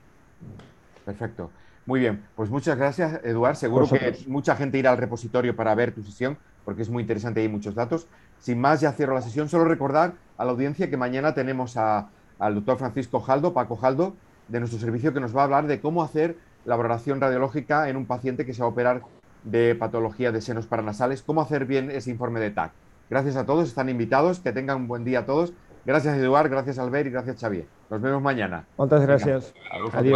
Perfecto. Muy bien, pues muchas gracias, Eduard. Seguro que mucha gente irá al repositorio para ver tu sesión, porque es muy interesante y hay muchos datos. Sin más, ya cierro la sesión. Solo recordar a la audiencia que mañana tenemos al doctor Francisco Jaldo, Paco Jaldo, de nuestro servicio, que nos va a hablar de cómo hacer la valoración radiológica en un paciente que se va a operar de patología de senos paranasales, cómo hacer bien ese informe de TAC. Gracias a todos, están invitados, que tengan un buen día a todos. Gracias Eduard, gracias Albert y gracias Xavier. Nos vemos mañana. Muchas gracias. Adiós.